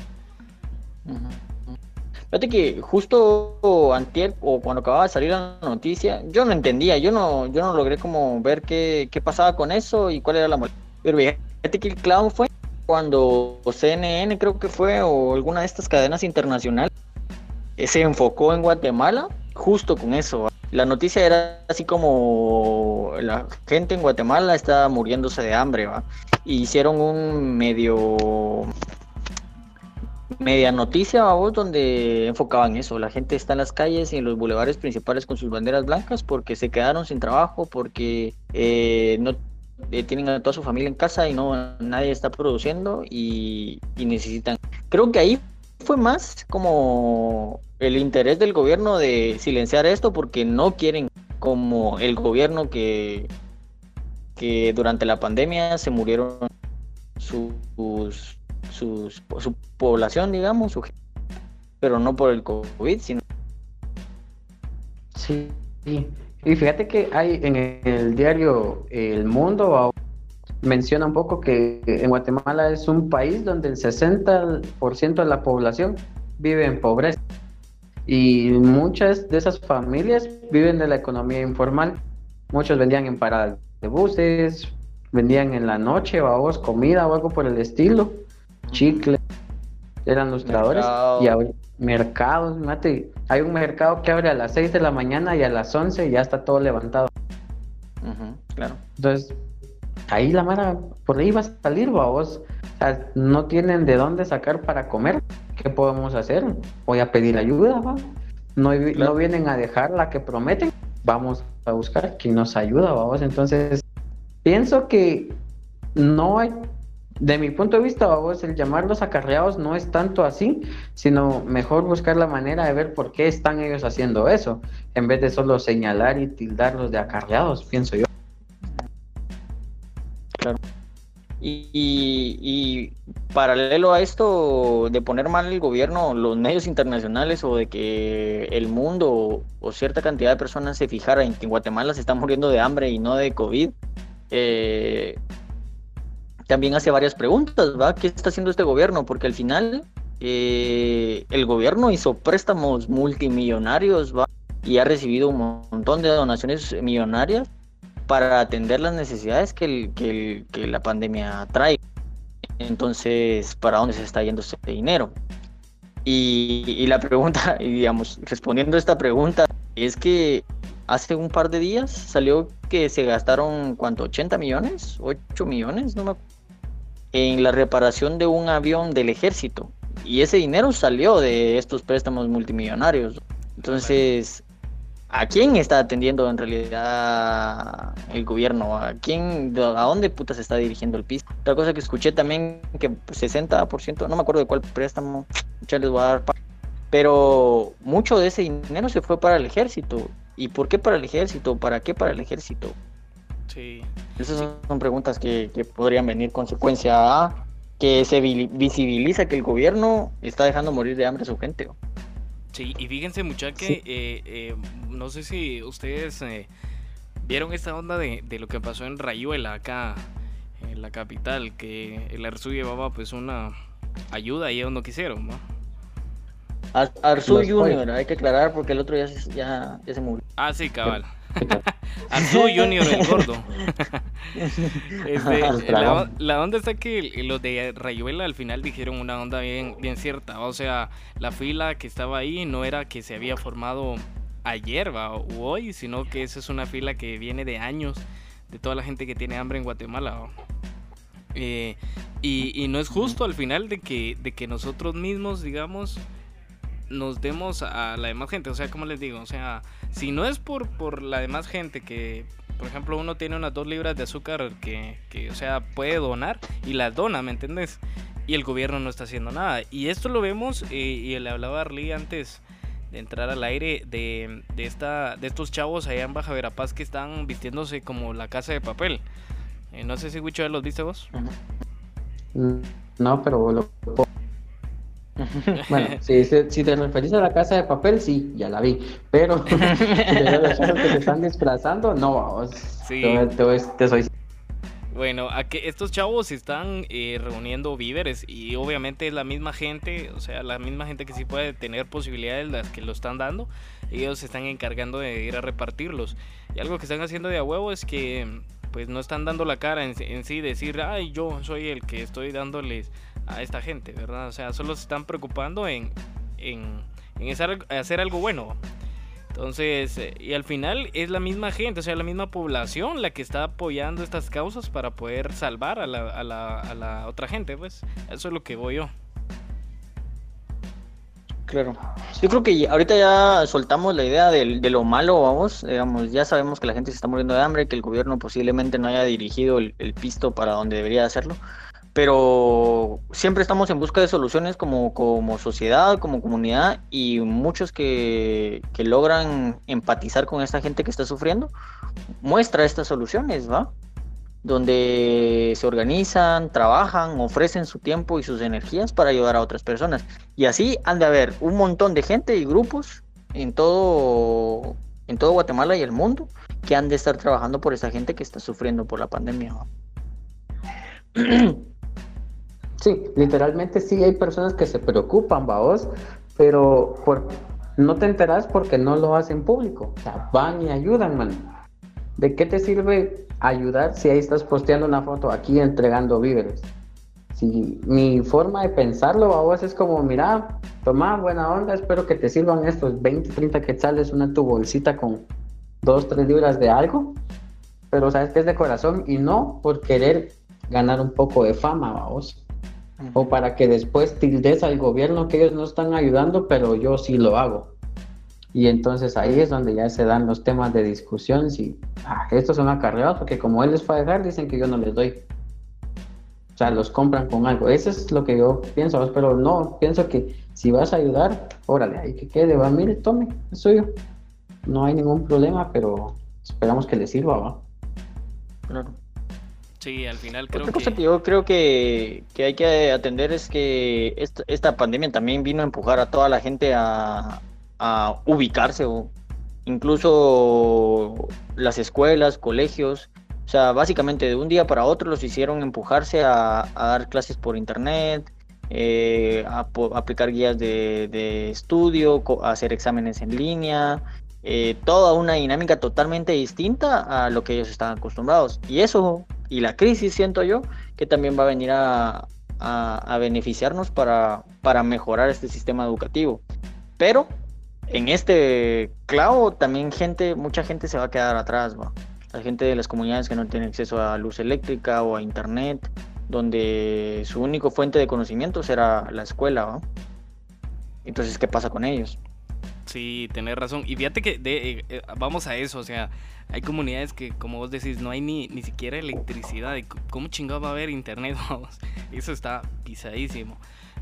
Fíjate que justo antier o cuando acababa de salir la noticia, yo no entendía, yo no, yo no logré como ver qué, qué pasaba con eso y cuál era la molestia. Pero fíjate que el clavo fue cuando CNN creo que fue o alguna de estas cadenas internacionales eh, se enfocó en Guatemala justo con eso. La noticia era así como la gente en Guatemala está muriéndose de hambre, ¿va? Y hicieron un medio media noticia, vamos, donde enfocaban eso. La gente está en las calles y en los bulevares principales con sus banderas blancas porque se quedaron sin trabajo, porque eh, no eh, tienen a toda su familia en casa y no nadie está produciendo y, y necesitan. Creo que ahí fue más como el interés del gobierno de silenciar esto porque no quieren como el gobierno que que durante la pandemia se murieron sus sus, su población, digamos, su gente, pero no por el COVID, sino... Sí, y fíjate que hay en el diario El Mundo menciona un poco que en Guatemala es un país donde el 60% de la población vive en pobreza y muchas de esas familias viven de la economía informal. Muchos vendían en paradas de buses, vendían en la noche, vamos, comida o algo por el estilo, chicle, eran lustradores Mercado. y ahora mercados, mate, hay un mercado que abre a las 6 de la mañana y a las 11 ya está todo levantado. claro. Entonces, ahí la mara, por ahí va a salir, vos. O sea, no tienen de dónde sacar para comer. ¿Qué podemos hacer? Voy a pedir ayuda, va. No, no vienen a dejar la que prometen. Vamos a buscar quien nos ayuda, vamos. Entonces, pienso que no hay, de mi punto de vista, vamos, el llamarlos acarreados no es tanto así, sino mejor buscar la manera de ver por qué están ellos haciendo eso, en vez de solo señalar y tildarlos de acarreados, pienso yo. Claro. Y, paralelo a esto de poner mal el gobierno, los medios internacionales o de que el mundo o, cierta cantidad de personas se fijara en que en Guatemala se están muriendo de hambre y no de COVID, eh, también hace varias preguntas, ¿va? ¿Qué está haciendo este gobierno? Porque al final eh, el gobierno hizo préstamos multimillonarios, ¿va? Y ha recibido un montón de donaciones millonarias para atender las necesidades que, la pandemia trae. Entonces, ¿para dónde se está yendo ese dinero? Y, la pregunta, y digamos, respondiendo a esta pregunta, es que hace un par de días salió que se gastaron, ¿cuánto? ¿80 millones? ¿8 millones? No me. En la reparación de un avión del ejército. Y ese dinero salió de estos préstamos multimillonarios. Entonces, ¿a quién está atendiendo en realidad el gobierno? ¿A quién, a dónde puta se está dirigiendo el piso? Otra cosa que escuché también que 60%, no me acuerdo de cuál préstamo, ya les voy a dar, pero mucho de ese dinero se fue para el ejército. ¿Y por qué para el ejército? ¿Para qué para el ejército? Sí. Esas son- preguntas que, que podrían venir consecuencia a que se vi- visibiliza que el gobierno está dejando morir de hambre a su gente. ¿o? Sí, y fíjense mucha que eh, eh, no sé si ustedes eh, vieron esta onda de, de lo que pasó en Rayuela acá en la capital, que el Arzu llevaba pues una ayuda y ellos no quisieron, ¿no? Ar- Arzu Los Junior, hay que aclarar porque el otro ya se, ya, ya se murió. Ah, sí, cabal. Arzu Junior el gordo. Este, la, onda está que los de Rayuela al final dijeron una onda bien, bien cierta. O sea, la fila que estaba ahí no era que se había formado ayer ¿va? o hoy, sino que esa es una fila que viene de años de toda la gente que tiene hambre en Guatemala. Eh, y, y no es justo al final de que, de que nosotros mismos, digamos, nos demos a la demás gente. O sea, como les digo, o sea, si no es por, por la demás gente que, por ejemplo, uno tiene unas dos libras de azúcar que, que, o sea, puede donar y las dona, ¿me entiendes? Y el gobierno no está haciendo nada. Y esto lo vemos, eh, y le hablaba a Arly antes de entrar al aire, de, de, esta, de estos chavos allá en Baja Verapaz que están vistiéndose como la casa de papel. Eh, no sé si Wicho los viste vos. No, pero lo... Bueno, si, te referís a la casa de papel, sí, ya la vi. Pero si te que están disfrazando, no, vamos. Sí. Te, te- te soy Bueno, a que estos chavos están eh, reuniendo víveres y obviamente es la misma gente, o sea, la misma gente que sí puede tener posibilidades las que lo están dando, ellos se están encargando de ir a repartirlos. Y algo que están haciendo de a huevo es que pues no están dando la cara en, en sí, decir, ay, yo soy el que estoy dándoles a esta gente, ¿verdad? O sea, solo se están preocupando en, en, en hacer, hacer algo bueno. Entonces, eh, y al final es la misma gente, o sea, la misma población la que está apoyando estas causas para poder salvar a la, a la, a la otra gente, pues. Eso es lo que voy yo. Claro. Yo creo que ahorita ya soltamos la idea de, lo malo, vamos, digamos, ya sabemos que la gente se está muriendo de hambre, que el gobierno posiblemente no haya dirigido el, el pisto para donde debería hacerlo, pero siempre estamos en busca de soluciones como, como sociedad, como comunidad, y muchos que, que logran empatizar con esta gente que está sufriendo, muestra estas soluciones, ¿va? Donde se organizan, trabajan, ofrecen su tiempo y sus energías para ayudar a otras personas. Y así han de haber un montón de gente y grupos en todo, en todo Guatemala y el mundo que han de estar trabajando por esa gente que está sufriendo por la pandemia. Sí, literalmente sí hay personas que se preocupan, vaos, pero por, no te enteras porque no lo hacen público. O sea, van y ayudan, man. ¿De qué te sirve ayudar si ahí estás posteando una foto aquí entregando víveres? Si mi forma de pensarlo, vaos, es como, mira, toma buena onda, espero que te sirvan estos 20, 30 quetzales, una tu bolsita con 2, 3 libras de algo, pero sabes que es de corazón y no por querer ganar un poco de fama, vamos o para que después tildes al gobierno que ellos no están ayudando, pero yo sí lo hago. Y entonces ahí es donde ya se dan los temas de discusión, si ah, estos son acarreados, porque como él les fue a dejar, dicen que yo no les doy. O sea, los compran con algo. Eso es lo que yo pienso, pero no, pienso que si vas a ayudar, órale, ahí que quede, va, mire, tome, es suyo. No hay ningún problema, pero esperamos que le sirva, va. Claro. Sí, al final creo Otra que... cosa que yo creo que, que hay que atender es que esta, esta pandemia también vino a empujar a toda la gente a, a ubicarse o incluso las escuelas, colegios, o sea, básicamente de un día para otro los hicieron empujarse a, dar clases por internet, eh, a, aplicar guías de, de estudio, a hacer exámenes en línea, eh, toda una dinámica totalmente distinta a lo que ellos estaban acostumbrados. Y eso, y la crisis, siento yo, que también va a venir a, a- a beneficiarnos para, para mejorar este sistema educativo. Pero en este clavo también gente, mucha gente se va a quedar atrás, ¿va? la gente de las comunidades que no tienen acceso a luz eléctrica o a internet, donde su único fuente de conocimiento será la escuela. ¿va? Entonces, ¿qué pasa con ellos? Sí, tenés razón. Y fíjate que eh, eh, vamos a eso, o sea, hay comunidades que, como vos decís, no hay ni, ni siquiera electricidad. ¿Y c- ¿Cómo chingado va a haber internet? Eso está pisadísimo.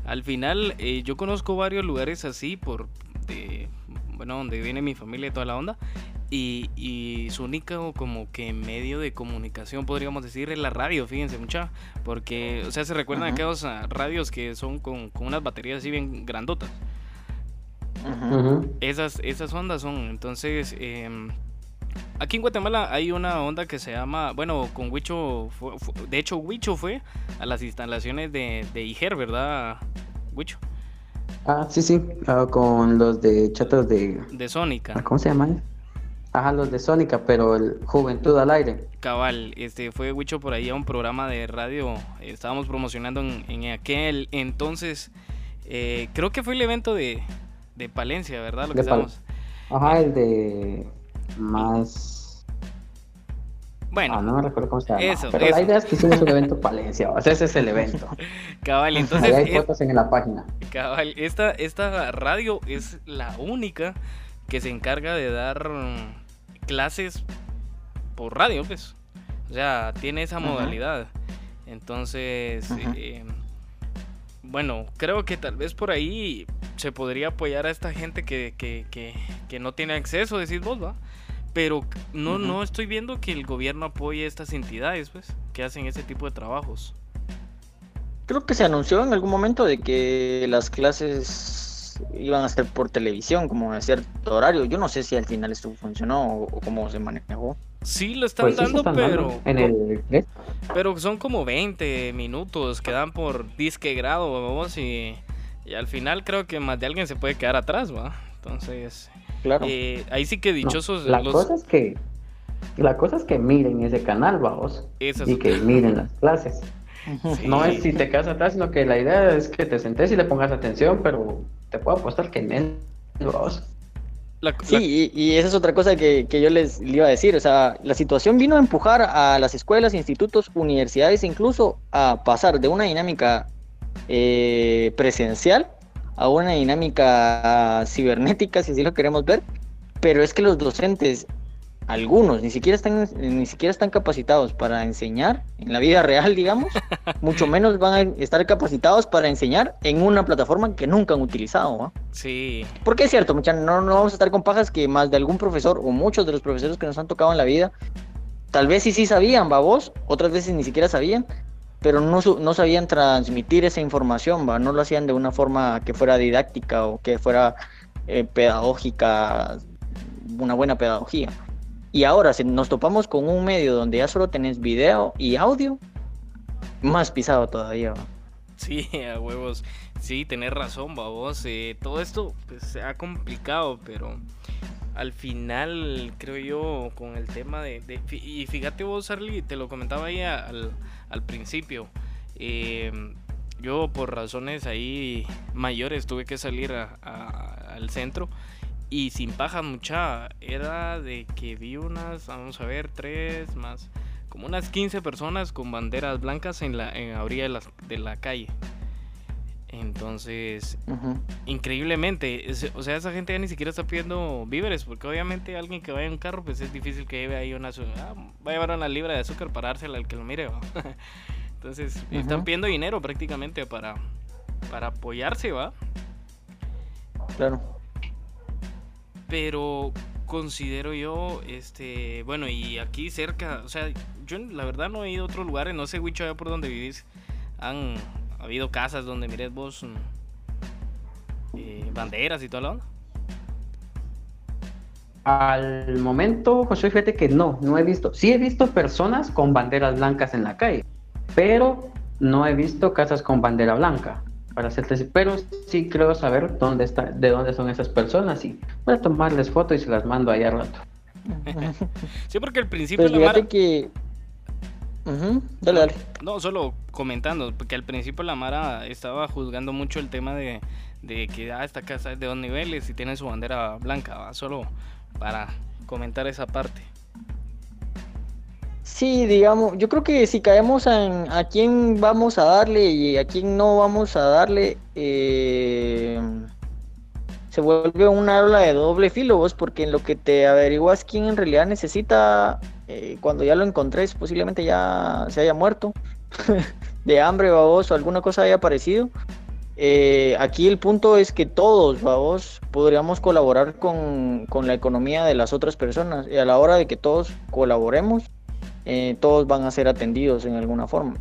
Al final, eh, yo conozco varios lugares así, por de, bueno, donde viene mi familia y toda la onda. Y, y su único como que medio de comunicación, podríamos decir, es la radio, fíjense mucha. Porque, o sea, se recuerdan Ajá. aquellos ah, radios que son con, con unas baterías así bien grandotas. Ujú. Esas, esas ondas son, entonces, em, aquí en Guatemala hay una onda que se llama, bueno, con Huicho, fue- fue- de hecho Huicho fue a las instalaciones de, de IGER, ¿verdad? Huicho, Ah, sí, sí, ah, con los de chatos de... de Sónica, ¿Cómo se llaman? Ajá, los de Sónica, pero el Juventud al Aire. cabal, este, fue Huicho por ahí a un programa de radio, estábamos promocionando en, en aquel entonces, eh, creo que fue el evento de, de Palencia, ¿verdad? Lo que De. Ajá, el de más... Bueno, Ah, no me recuerdo cómo se llama. eso, pero eso. la idea es que hicimos un evento Palencia, o sea, ese es el evento. cabal, Ahí entonces... hay eh, fotos en la página. Cabal, esta, esta radio es la única que se encarga de dar clases por radio, pues. O sea, tiene esa modalidad. Entonces, eh, bueno, creo que tal vez por ahí se podría apoyar a esta gente que, que, que, que no tiene acceso, decís vos, ¿va? Pero no, no estoy viendo que el gobierno apoye estas entidades, pues, que hacen ese tipo de trabajos. Creo que se anunció en algún momento de que las clases iban a ser por televisión, como a cierto horario. Yo no sé si al final esto funcionó o, o cómo se manejó. Sí, lo están Pues dando, están pero... dando en el... ¿qué? Pero son como 20 minutos que dan por disque grado, vamos, y, y al final creo que más de alguien se puede quedar atrás, ¿va? Entonces, Claro. eh, ahí sí que No, dichosos la los... cosa es que... La cosa es que miren ese canal, vamos. Es Y que miren las clases. Sí. No es si te quedas atrás, sino que la idea es que te sentes y le pongas atención, pero te puedo apostar que en él, vamos. La- Sí, y, y esa es otra cosa que, que yo les le iba a decir. O sea, la situación vino a empujar a las escuelas, institutos, universidades, incluso a pasar de una dinámica eh, presencial a una dinámica cibernética, si así lo queremos ver. Pero es que los docentes, algunos, ni siquiera están, ni siquiera están capacitados para enseñar en la vida real, digamos, mucho menos van a estar capacitados para enseñar en una plataforma que nunca han utilizado. Sí, Porque es cierto, mucha, no, no vamos a estar con pajas que más de algún profesor o muchos de los profesores que nos han tocado en la vida, tal vez sí sí sabían, va vos, otras veces ni siquiera sabían, pero no, no sabían transmitir esa información, va, no lo hacían de una forma que fuera didáctica o que fuera eh, pedagógica, una buena pedagogía. Y ahora si nos topamos con un medio donde ya solo tenés video y audio, más pisado todavía. va. sí, a huevos. Sí, tenés razón, babos. Eh, todo esto pues, se ha complicado, pero al final creo yo con el tema de... de- y fíjate vos, Arly, te lo comentaba ahí al, al principio. eh, yo por razones ahí mayores tuve que salir al centro y sin paja mucha era de que vi unas, vamos a ver, tres más, como unas 15 personas con banderas blancas en la, en la orilla de la, de la calle. Entonces, increíblemente, es- o sea, esa gente ya ni siquiera está pidiendo víveres, porque obviamente alguien que vaya en un carro, pues es difícil que lleve ahí una, ah, va a llevar una libra de azúcar para dársela al que lo mire, ¿va? Entonces, están pidiendo dinero prácticamente para, para apoyarse, ¿va? Claro. pero considero yo, este, bueno, y aquí cerca, o sea, yo la verdad no he ido a otros lugares, no sé, Wicho, allá por donde vivís, han habido casas donde mires vos mm, eh, banderas y toda la onda. Al momento, José, fíjate que no, no he visto. Sí he visto personas con banderas blancas en la calle, pero no he visto casas con bandera blanca. Para hacerte, pero sí creo saber dónde está, de dónde son esas personas y voy a tomarles fotos y se las mando ahí al rato. Sí, porque al principio Pues la Mara, que. Dale, dale. no, solo comentando, porque al principio la Mara estaba juzgando mucho el tema de, de que ah, esta casa es de dos niveles y tiene su bandera blanca, ¿va? solo para comentar esa parte. Sí, digamos, yo creo que si caemos en a quién vamos a darle y a quién no vamos a darle, eh, se vuelve una habla de doble filo, vos, porque en lo que te averiguas quién en realidad necesita, eh, cuando ya lo encontres, posiblemente ya se haya muerto de hambre, vos, o alguna cosa haya aparecido. Eh, aquí el punto es que todos, vamos, podríamos colaborar con, con, la economía de las otras personas y a la hora de que todos colaboremos, eh, todos van a ser atendidos en alguna forma.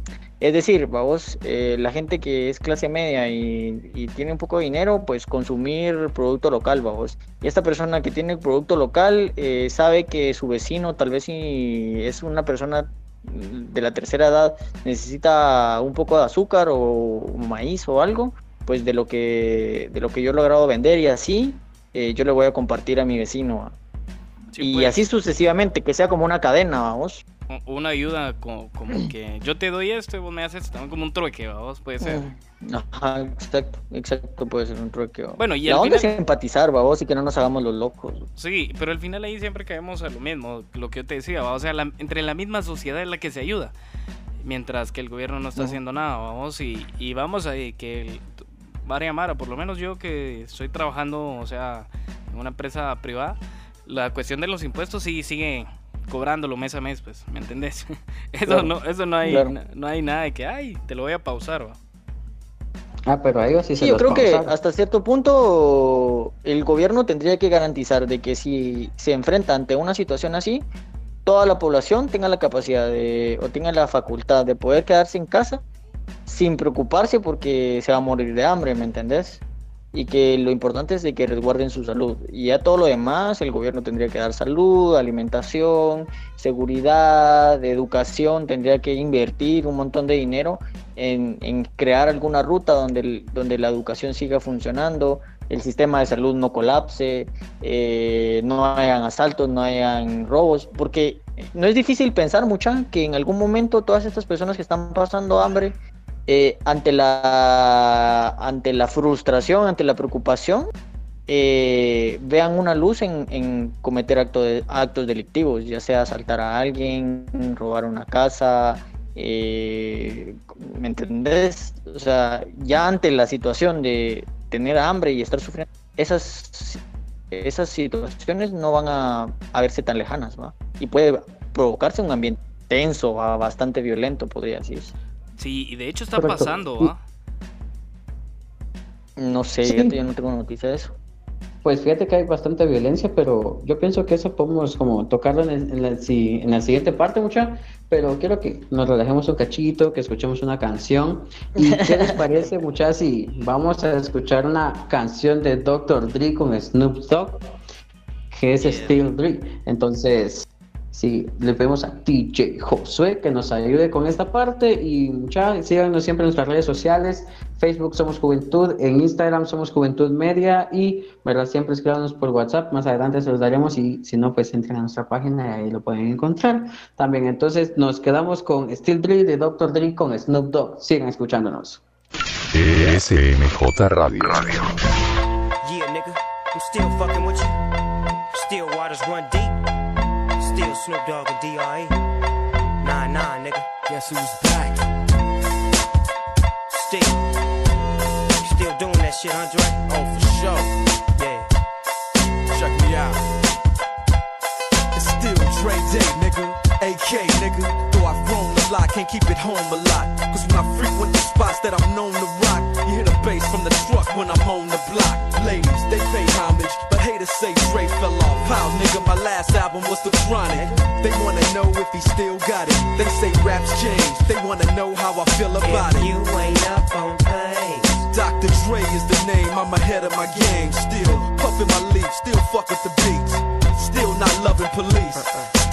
Es decir, vamos, eh, la gente que es clase media y, y, tiene un poco de dinero, pues consumir producto local, vamos. Y esta persona que tiene producto local eh, sabe que su vecino, tal vez si es una persona de la tercera edad, necesita un poco de azúcar o maíz o algo, pues de lo que, de lo que yo he logrado vender y así, eh, yo le voy a compartir a mi vecino. Sí, y pues. así sucesivamente, que sea como una cadena, vamos una ayuda como, como, que yo te doy esto y vos me haces también como un trueque, vamos, puede ser. Ajá, exacto, exacto, puede ser un trueque. Bueno, y la al onda final... es empatizar, vamos, y que no nos hagamos los locos. Sí, pero al final ahí siempre caemos a lo mismo, lo que yo te decía, o sea, la, entre la misma sociedad es la que se ayuda, mientras que el gobierno no está haciendo nada, vamos, y, y vamos ahí, que el, María Mara, por lo menos yo que estoy trabajando, o sea, en una empresa privada, la cuestión de los impuestos sí sigue cobrándolo mes a mes, pues, ¿me entendés? Eso Claro, no, eso no hay, claro. no, no hay nada de que, ay, te lo voy a pausar, va. Ah, pero a ellos sí, Sí, se yo los creo que hasta cierto punto el gobierno tendría que garantizar de que si se enfrenta ante una situación así, toda la población tenga la capacidad de, o tenga la facultad de poder quedarse en casa sin preocuparse porque se va a morir de hambre, ¿me entendés? Y que lo importante es de que resguarden su salud. Y ya todo lo demás, el gobierno tendría que dar salud, alimentación, seguridad, educación, tendría que invertir un montón de dinero en, en crear alguna ruta donde, donde la educación siga funcionando, el sistema de salud no colapse, eh, no hayan asaltos, no hayan robos, porque no es difícil pensar mucha que en algún momento todas estas personas que están pasando hambre, eh, ante, la, ante la frustración, ante la preocupación, eh, vean una luz en, en cometer acto actos delictivos, ya sea asaltar a alguien, robar una casa, eh, ¿me entendés? O sea, ya ante la situación de tener hambre y estar sufriendo, esas, esas situaciones no van a, a verse tan lejanas, ¿va? Y puede provocarse un ambiente tenso, bastante violento, podría decirse. Sí, y de hecho está Correcto. pasando, ¿va? No sé, Sí. yo, no tengo noticia de eso. Pues fíjate que hay bastante violencia, pero yo pienso que eso podemos como tocarlo en, el- en la, si- en la siguiente parte, mucha. Pero quiero que nos relajemos un cachito, que escuchemos una canción. ¿Y qué les parece, mucha, si vamos a escuchar una canción de Dr. Dre con Snoop Dogg, que es Yeah. Still Dre? Entonces, sí, le pedimos a DJ Josué que nos ayude con esta parte y mucha, síganos siempre en nuestras redes sociales. Facebook somos Juventud, en Instagram somos Juventud Media y verdad siempre escríbanos por WhatsApp, más adelante se los daremos y si no pues entren a nuestra página y ahí lo pueden encontrar. También entonces nos quedamos con Still Dre de Dr. Dre con Snoop Dogg. Sigan escuchándonos. SMJ Radio. Yeah, nigga, I'm still fucking with you. Still waters run deep. Snoop Dogg and D.R.E. Nah, nah, nigga. Guess who's back? Still. Still doing that shit, Andre? Oh, for sure. Yeah. Check me out. It's still Dre Day, nigga. AK, nigga. Though I've grown a lot, can't keep it home a lot. Cause when I frequent the spots that I'm known to rock, you hear the bass from the truck when I'm on the block. Ladies, they pay homage, but haters say Dre fell off. How, nigga, my last album was The Chronic. They wanna know if he still got it. They say raps change, they wanna know how I feel about If it. you ain't up on pace. Dr. Dre is the name, I'm ahead of my game. Still puffin' my leaf, still fuck with the beats. Still not loving police. Uh-uh.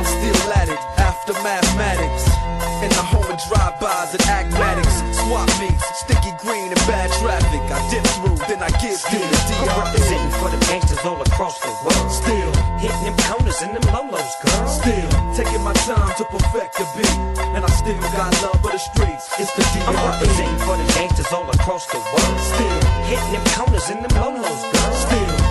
I'm still at it, after mathematics. In the home of drive-bys and acmatics. Swap meets, sticky green and bad traffic. I dip through, then I give you the I'm DRE. representing for the gangsters all across the world. Still hitting them corners and them lolos, girl. Still taking my time to perfect the beat. And I still got love for the streets. It's the I'm DRE. representing for the gangsters all across the world. Still hitting them corners and them lolos, girl.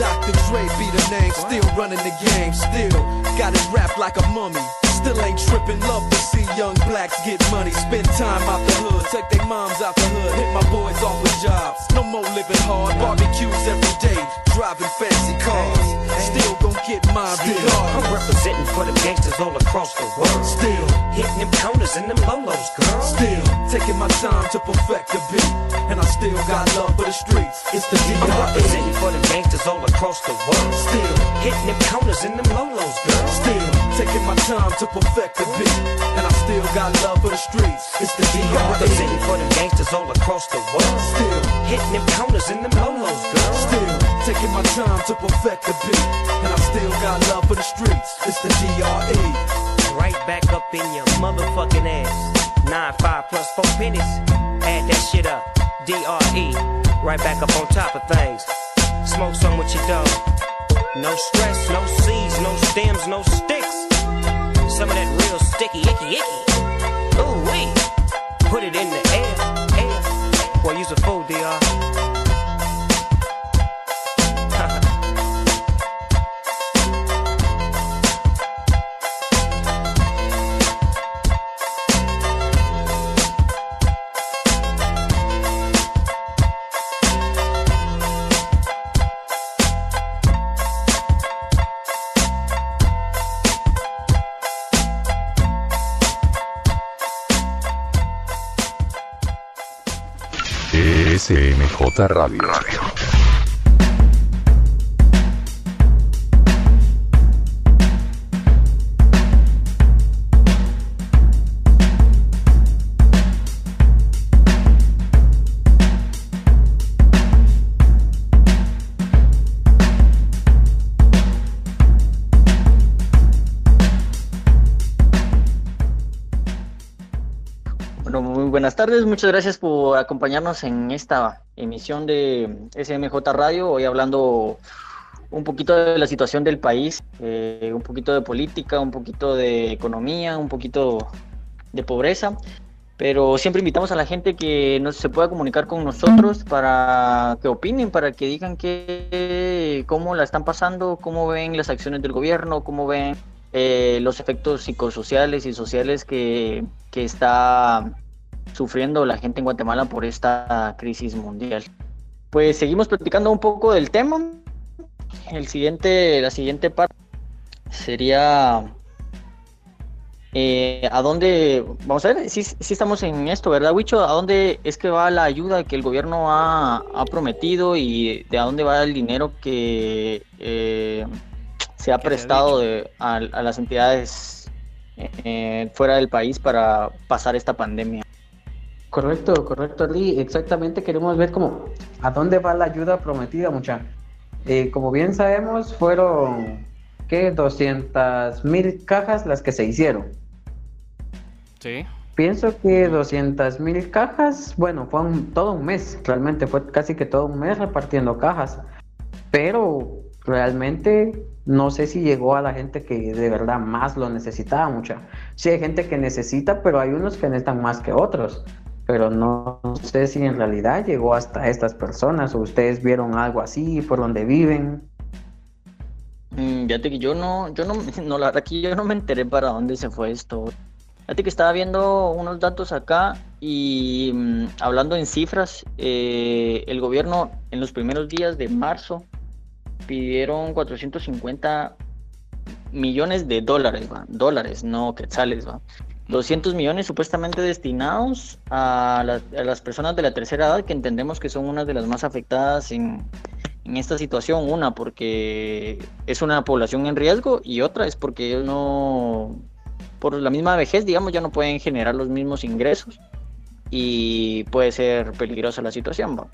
Dr. Dre be the name, still running the game, still got it wrapped like a mummy. Still ain't tripping, love to see young blacks get money. Spend time out the hood, take their moms out the hood, hit my boys off with jobs. No more living hard, barbecues every day, driving fancy cars. Still gon' get my mine I'm representing for the gangsters all across the world. Still hitting them corners and them lolos, girl. Still taking my time to perfect the beat, and I still got love for the streets. It's the I'm DRE. representing for the gangsters all across the world. Still hitting them corners and them lolos, girl. Still taking my time to perfect the beat, and I still got love for the streets. It's the I'm DRE. representing for the gangsters all across the world. Still hitting them corners and them lolos, girl. Still taking my time to perfect the beat, and I still got love for the streets. It's the DRE. Right back up in your motherfucking ass. Nine five plus four pennies. Add that shit up. DRE. Right back up on top of things. Smoke some with your dog. No stress, no seeds, no stems, no sticks. Some of that real sticky, icky, icky. Ooh wee. Put it in the air, air. Boy, use a fool, DR. SMJ Radio. Muy buenas tardes, muchas gracias por acompañarnos en esta emisión de SMJ Radio, hoy hablando un poquito de la situación del país, eh, un poquito de política, un poquito de economía, un poquito de pobreza, pero siempre invitamos a la gente que no se pueda comunicar con nosotros para que opinen, para que digan que, cómo la están pasando, cómo ven las acciones del gobierno, cómo ven eh, los efectos psicosociales y sociales que, que está sufriendo la gente en Guatemala por esta crisis mundial. Pues seguimos platicando un poco del tema. El siguiente, la siguiente parte sería eh, a dónde, vamos a ver, si estamos en esto, ¿verdad, Wicho? ¿A dónde es que va la ayuda que el gobierno ha, ha prometido y de a dónde va el dinero que eh, se ha prestado de, a, a, las entidades eh, fuera del país para pasar esta pandemia? Correcto, correcto, Lee. Exactamente, queremos ver cómo a dónde va la ayuda prometida, mucha. Eh, como bien sabemos, fueron que 200 mil cajas las que se hicieron. Sí. Pienso que 200 mil cajas, bueno, fue un, todo un mes, realmente fue casi que todo un mes repartiendo cajas. Pero realmente no sé si llegó a la gente que de verdad más lo necesitaba mucha. Sí hay gente que necesita, pero hay unos que necesitan más que otros. Pero no sé si en realidad llegó hasta estas personas o ustedes vieron algo así por donde viven. Mm, fíjate que yo no, yo no, no, la verdad yo no me enteré para dónde se fue esto. Fíjate que estaba viendo unos datos acá y mm, hablando en cifras, eh, el gobierno en los primeros días de marzo pidieron 450 millones de dólares, ¿va? dólares, no quetzales, ¿va? 200 millones supuestamente destinados a, la- a las personas de la tercera edad, que entendemos que son unas de las más afectadas en, en esta situación. Una, porque es una población en riesgo y otra es porque ellos no, por la misma vejez, digamos, ya no pueden generar los mismos ingresos y puede ser peligrosa la situación. ¿va?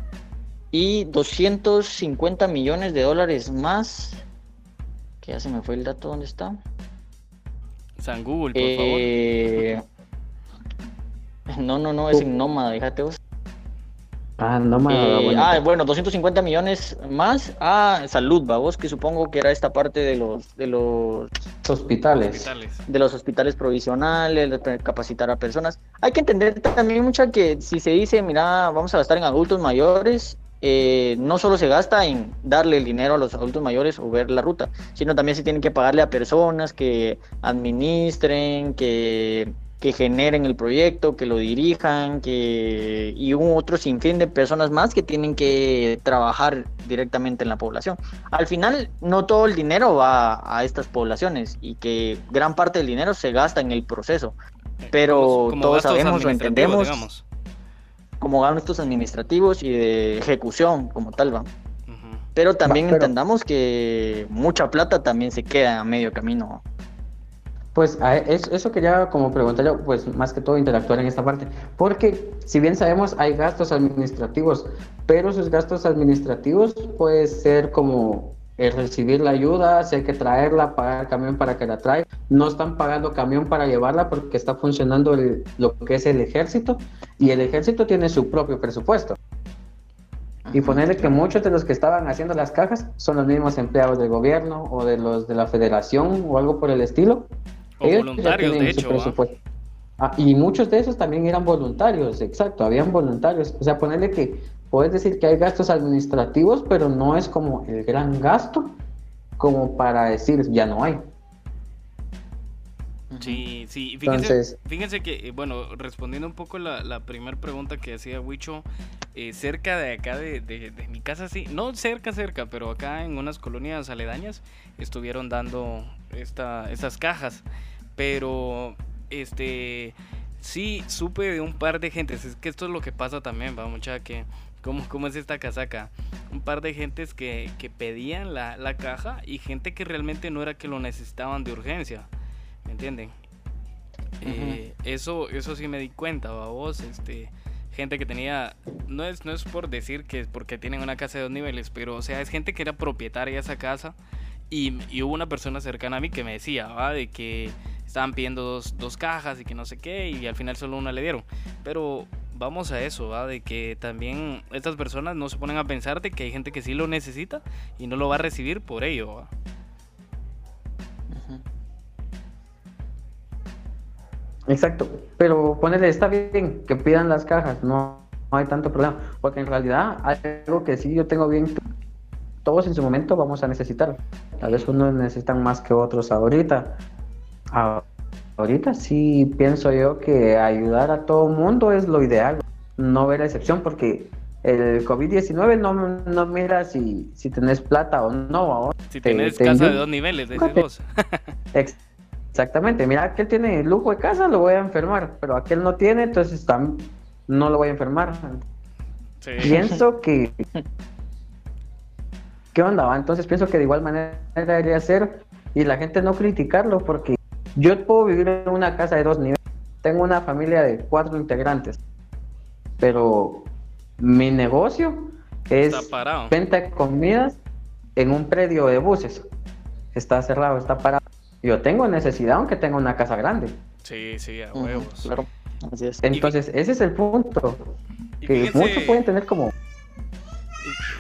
Y 250 millones de dólares más, que ya se me fue el dato, ¿dónde está? San Google, por Eh, No, no, no, es en Nómada, fíjate vos. Ah, me Eh, ah, bueno, 250 millones más a salud, va vos, que supongo que era esta parte de los de los hospitales. de los hospitales provisionales, de capacitar a personas. Hay que entender también mucha que si se dice, mira, vamos a gastar en adultos mayores, eh, no solo se gasta en darle el dinero a los adultos mayores o ver la ruta, sino también se tienen que pagarle a personas que administren, que, que generen el proyecto, que lo dirijan, que y un otro sinfín de personas más que tienen que trabajar directamente en la población. Al final, no todo el dinero va a estas poblaciones y que gran parte del dinero se gasta en el proceso, pero como todos sabemos o entendemos digamos. Como gastos administrativos y de ejecución como tal va. Pero también pero- entendamos que mucha plata también se queda a medio camino. Pues a- es- eso quería como preguntarle, pues más que todo interactuar en esta parte, porque si bien sabemos hay gastos administrativos, pero esos gastos administrativos puede ser como el recibir la ayuda, si hay que traerla, pagar camión para que la traiga, no están pagando camión para llevarla porque está funcionando el- lo que es el ejército y el ejército tiene su propio presupuesto. Y ponerle que muchos de los que estaban haciendo las cajas son los mismos empleados del gobierno o de los de la federación o algo por el estilo. O Ellos voluntarios, de hecho, presupuesto. Ah, y muchos de esos también eran voluntarios, exacto, habían voluntarios. O sea, ponerle que puedes decir que hay gastos administrativos, pero no es como el gran gasto como para decir ya no hay. Sí, sí. Fíjense, Entonces- fíjense que, eh, bueno, respondiendo un poco la, la primera pregunta que hacía Wicho, eh, cerca de acá de, de- de mi casa, sí, no cerca, cerca, pero acá en unas colonias aledañas estuvieron dando esta, estas cajas. Pero, este, sí, supe de un par de gentes, es que esto es lo que pasa también, va, mucha que... ¿Cómo, ¿Cómo es esta casaca? Un par de gentes que, que pedían la, la caja y gente que realmente no era que lo necesitaban de urgencia. ¿Me entienden? Eh, eso, eso sí me di cuenta, vos, este, gente que tenía, no es, no es por decir que es porque tienen una casa de dos niveles, pero o sea, es gente que era propietaria de esa casa y, y hubo una persona cercana a mí que me decía, ¿va? de que estaban pidiendo dos, dos cajas y que no sé qué y al final solo una le dieron. Pero vamos a eso, ¿va? de que también estas personas no se ponen a pensar de que hay gente que sí lo necesita y no lo va a recibir por ello. ¿va? Exacto, pero ponerle, está bien que pidan las cajas, no, no hay tanto problema, porque en realidad algo que sí yo tengo bien, todos en su momento vamos a necesitar, tal vez unos necesitan más que otros ahorita. Ahorita sí pienso yo que ayudar a todo mundo es lo ideal, no ver excepción, porque el COVID-19 no, no mira si, si tenés plata o no. ahora Si te- tenés te casa de dos niveles, vos. Ex- Exactamente, mira, aquel tiene lujo de casa, lo voy a enfermar, pero aquel no tiene, entonces tam- no lo voy a enfermar. Sí. Pienso que... ¿Qué onda? va? Entonces pienso que de igual manera debería ser y la gente no criticarlo porque yo puedo vivir en una casa de dos niveles, tengo una familia de cuatro integrantes, pero mi negocio es venta de comidas en un predio de buses. Está cerrado, está parado. Yo tengo necesidad aunque tenga una casa grande. Sí, sí, a huevos. Claro, así es. Entonces, ese es el punto. Y Que fíjense- muchos pueden tener como...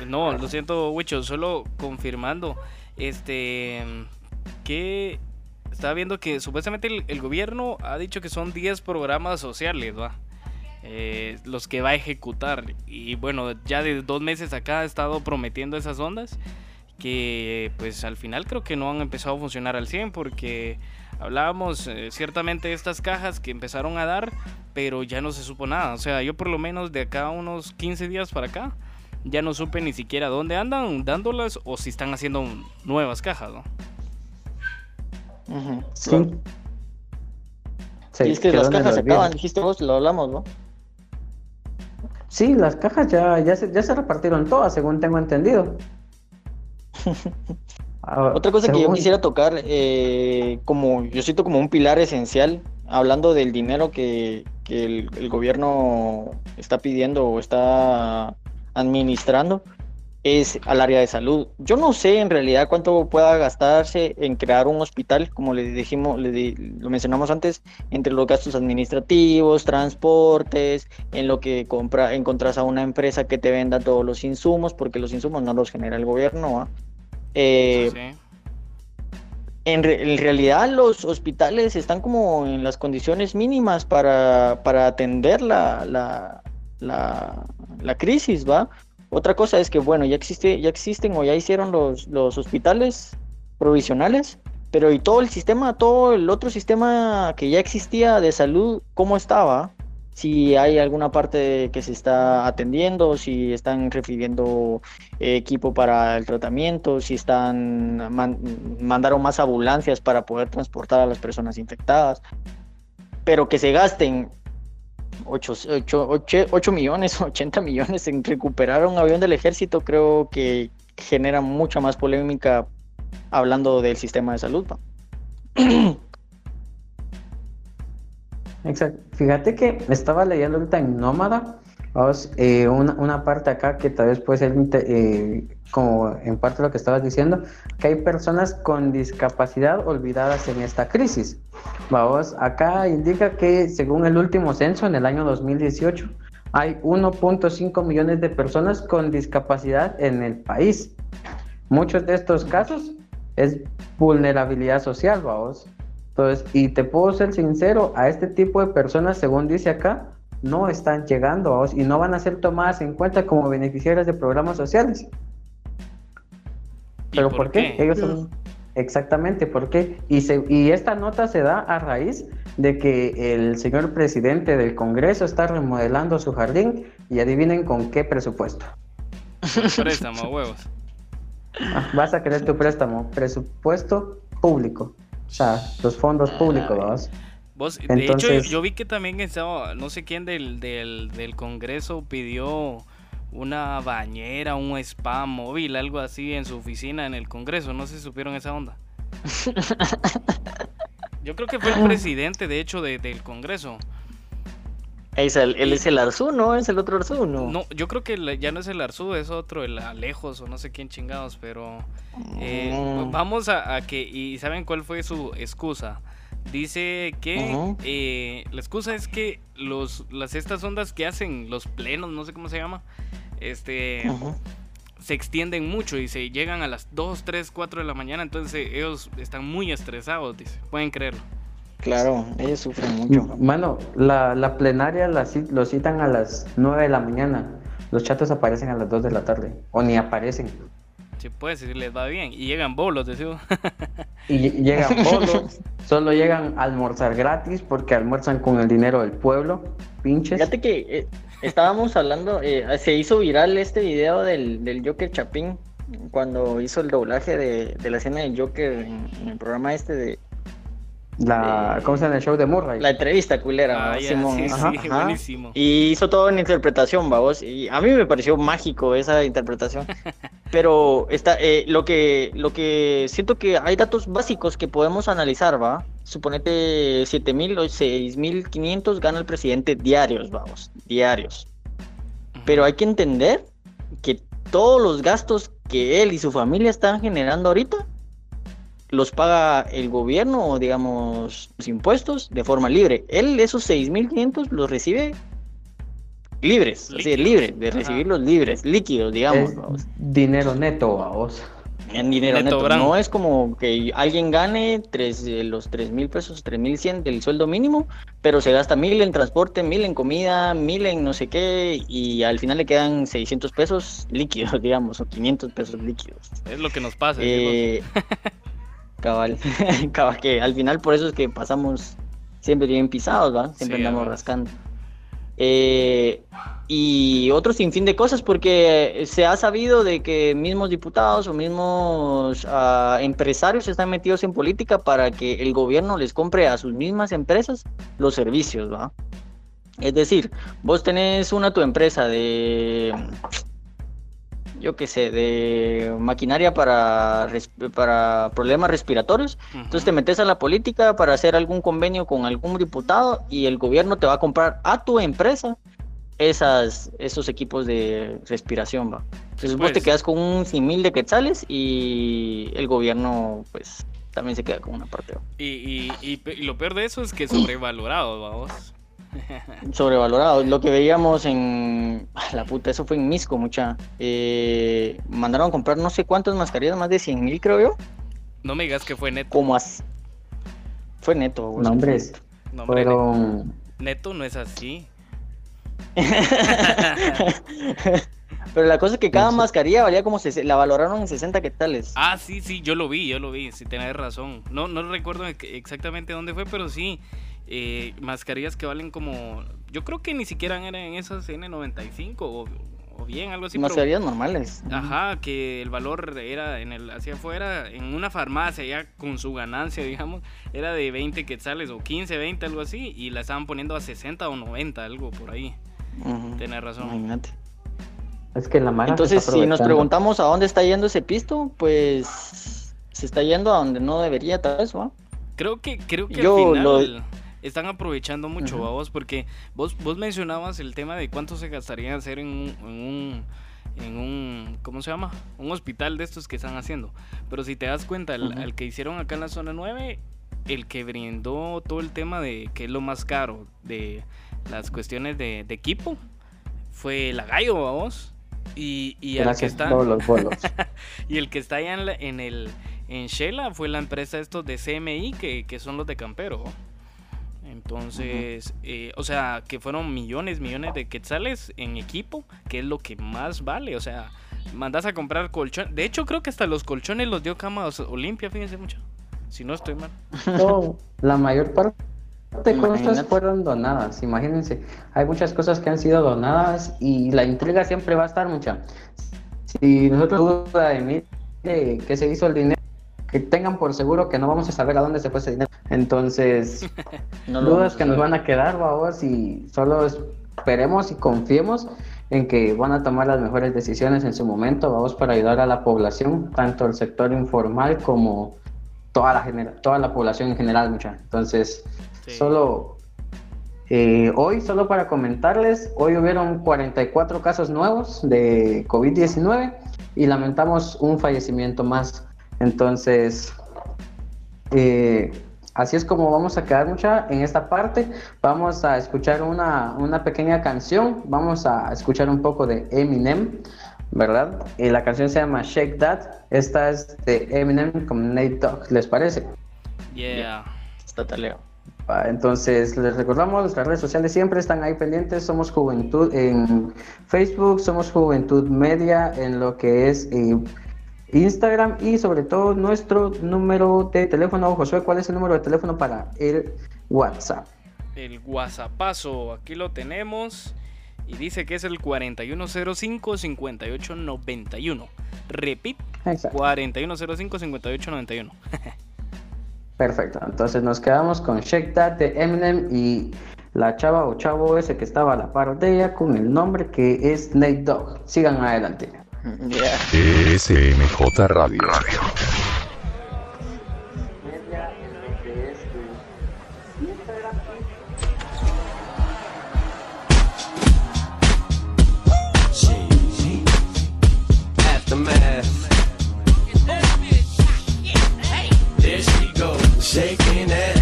No, lo siento, Wicho, solo confirmando. Este. Que. Estaba viendo que supuestamente el, gobierno ha dicho que son 10 programas sociales. Eh, los que va a ejecutar. Y bueno, ya de dos meses acá ha estado prometiendo esas ondas que pues al final creo que no han empezado a funcionar al 100 porque hablábamos eh, ciertamente de estas cajas que empezaron a dar, pero ya no se supo nada. O sea, yo por lo menos de acá unos 15 días para acá ya no supe ni siquiera dónde andan dándolas o si están haciendo nuevas cajas. Sí. y es que las cajas se acaban, dijiste vos, lo hablamos, ¿no? Sí, las cajas ya, ya, se, ya se repartieron todas, según tengo entendido. Ah, Otra cosa que yo quisiera tocar, eh, como yo siento como un pilar esencial, hablando del dinero que, que el, el, gobierno está pidiendo o está administrando, es al área de salud. Yo no sé en realidad cuánto pueda gastarse en crear un hospital, como le dijimos, le di, lo mencionamos antes, entre los gastos administrativos, transportes, en lo que compra, encontras a una empresa que te venda todos los insumos, porque los insumos no los genera el gobierno. Eh, sí. en, re, en, realidad los hospitales están como en las condiciones mínimas para, para atender la, la, la, la crisis, ¿va? Otra cosa es que, bueno, ya, existe, ya existen o ya hicieron los, los hospitales provisionales, pero y todo el sistema, todo el otro sistema que ya existía de salud, ¿cómo estaba? Si hay alguna parte que se está atendiendo, si están refiriendo eh, equipo para el tratamiento, si están man, mandaron más ambulancias para poder transportar a las personas infectadas, pero que se gasten 8, 8, 8, 8, millones, 80 millones en recuperar un avión del ejército, creo que genera mucha más polémica hablando del sistema de salud. Exacto. Fíjate que estaba leyendo ahorita en Nómada vamos, eh, una, una, parte acá que tal vez puede ser eh, como en parte lo que estabas diciendo, que hay personas con discapacidad olvidadas en esta crisis. Vamos, acá indica que según el último censo en el año 2018 hay 1.5 millones de personas con discapacidad en el país. Muchos de estos casos es vulnerabilidad social, vamos. Entonces, y te puedo ser sincero, a este tipo de personas, según dice acá, no están llegando vamos, y no van a ser tomadas en cuenta como beneficiarias de programas sociales. ¿Pero por, por qué? qué? Ellos son... Exactamente, ¿por qué? Y, se, y esta nota se da a raíz de que el señor presidente del Congreso está remodelando su jardín y adivinen con qué presupuesto. Préstamo, huevos. Ah, vas a querer tu préstamo, presupuesto público. O sea, los fondos públicos, ¿vas? Vos, de Entonces... hecho, yo vi que también estaba, no sé quién del, del, del Congreso pidió una bañera, un spa móvil, algo así en su oficina en el Congreso. No sé si supieron esa onda. Yo creo que fue el presidente, de hecho, de, del Congreso. Es el, él es el Arzú, ¿no? Es el otro Arzú, ¿no? No, yo creo que ya no es el Arzú, es otro, el Alejos o no sé quién chingados, pero eh, mm. vamos a, a, que, y ¿saben cuál fue su excusa? Dice que uh -huh. eh, la excusa es que los, las estas ondas que hacen los plenos, no sé cómo se llama, este uh -huh. se extienden mucho y se llegan a las 2, 3, 4 de la mañana, entonces ellos están muy estresados, dice, pueden creerlo. Claro, ellos sufren mucho. Mano, la, la plenaria la, lo citan a las 9 de la mañana. Los chatos aparecen a las 2 de la tarde. O ni aparecen. Sí, pues, si les va bien. Y llegan bolos, decimos. y llegan bolos. solo llegan a almorzar gratis porque almuerzan con el dinero del pueblo. Pinches. Fíjate que eh, estábamos hablando, eh, se hizo viral este video del, del Joker Chapín cuando hizo el doblaje de, de la escena del Joker en, en el programa este de, la, ¿Cómo se llama el show de Murray? La entrevista culera, ah, Simón. Sí, ajá, sí, ajá. buenísimo. Y hizo toda una interpretación, vamos. Y a mí me pareció mágico esa interpretación. Pero está, eh, lo que lo que siento que hay datos básicos que podemos analizar, ¿va? Suponete 7000 o 6500 gana el presidente diarios, vamos, diarios. Pero hay que entender que todos los gastos que él y su familia están generando ahorita los paga el gobierno o digamos los impuestos de forma libre. Él esos 6.500 los recibe libres, así, libre, de recibirlos libres, líquidos, digamos. Es dinero neto, vamos. En dinero Neto. No es como que alguien gane tres, eh, los tres mil pesos, tres mil cien del sueldo mínimo, pero se gasta mil en transporte, mil en comida, mil en no sé qué, y al final le quedan 600 pesos líquidos, digamos, o 500 pesos líquidos. Es lo que nos pasa. Eh, cabal, cabal, que al final por eso es que pasamos siempre bien pisados, ¿va? Siempre Sí, andamos rascando. Eh, y otro sinfín de cosas porque se ha sabido de que mismos diputados o mismos ah, empresarios están metidos en política para que el gobierno les compre a sus mismas empresas los servicios, ¿va? Es decir, vos tenés una tu empresa de yo qué sé, de maquinaria para, para problemas respiratorios. Entonces te metes a la política para hacer algún convenio con algún diputado y el gobierno te va a comprar a tu empresa esas, esos equipos de respiración, va. Entonces vos te quedas con un mil de quetzales y el gobierno pues también se queda con una parte. ¿va? Y, y, y y lo peor de eso es que sobrevalorado, vamos. Sobrevalorado. Lo que veíamos en. ah, La puta, eso fue en Misco, mucha. Eh, mandaron a comprar no sé cuántas mascarillas, más de 100 mil, creo yo. No me digas que fue neto. Como as... Fue neto. güey. No, hombre, Fueron. Neto no es así. Pero la cosa es que cada mascarilla valía como. sese- La valoraron en 60 quetzales. Ah, sí, sí, yo lo vi, yo lo vi, sí tenés razón. No, no recuerdo ex- exactamente dónde fue, pero sí, eh, mascarillas que valen como, yo creo que ni siquiera eran en esas N95 o, o bien algo así. pero- mascarillas normales. Ajá, que el valor era en el hacia afuera, en una farmacia ya con su ganancia, digamos, era de 20 quetzales o 15, 20, algo así, y la estaban poniendo a 60 o 90, algo por ahí. Ujú, Tenés razón. Imagínate. Es que la se Entonces, si nos preguntamos a dónde está yendo ese pisto, pues. Se está yendo a donde no debería, tal vez, ¿va? Creo que, creo que Yo al lo- final están aprovechando mucho, Ujú. vos, porque vos, vos mencionabas el tema de cuánto se gastaría hacer en un, en un, en un, ¿cómo se llama? Un hospital de estos que están haciendo. Pero si te das cuenta, al que hicieron acá en la zona 9, el que brindó todo el tema de que es lo más caro de las cuestiones de, de equipo, fue la Gallo, vos. Y, y el que está los y el que está allá en, la- en el en Shela fue la empresa estos de CMI que, que son los de Campero. Entonces, eh, o sea, que fueron millones, millones de quetzales en equipo, que es lo que más vale. O sea, mandas a comprar colchón. De hecho, creo que hasta los colchones los dio Cama Olimpia, fíjense mucho. Si no estoy mal. No, la mayor parte de cosas fueron donadas, imagínense. Hay muchas cosas que han sido donadas y la intriga siempre va a estar mucha. Si nosotros duda de mí, de qué se hizo el dinero, que tengan por seguro que no vamos a saber a dónde se fue ese dinero. Entonces, No dudas que nos van a quedar, vamos, y solo esperemos y confiemos en que van a tomar las mejores decisiones en su momento, vamos, para ayudar a la población, tanto el sector informal como toda la, genera- toda la población en general, mucha. Entonces, Sí. solo eh, hoy, solo para comentarles, hoy hubieron 44 casos nuevos de COVID-19 y lamentamos un fallecimiento más. Entonces, eh, así es como vamos a quedar mucha en esta parte. Vamos a escuchar una, una pequeña canción. Vamos a escuchar un poco de Eminem, ¿verdad? Y la canción se llama Shake That. Esta es de Eminem con Nate Dogg. ¿Les parece? Yeah. Está taleo. Entonces, les recordamos, nuestras redes sociales siempre están ahí pendientes. Somos Juventud en Facebook, somos Juventud Media en lo que es eh, Instagram y sobre todo nuestro número de teléfono. Josué, ¿cuál es el número de teléfono para el WhatsApp? El WhatsAppazo, aquí lo tenemos. Y dice que es el 4105-5891. Repito, Exacto. 4105-5891. Perfecto. Entonces nos quedamos con Shake That de Eminem y la chava o chavo ese que estaba a la par de ella con el nombre que es Nate Dogg. Sigan adelante. Yeah. SMJ Radio. Aftermath. There she goes, shaking ass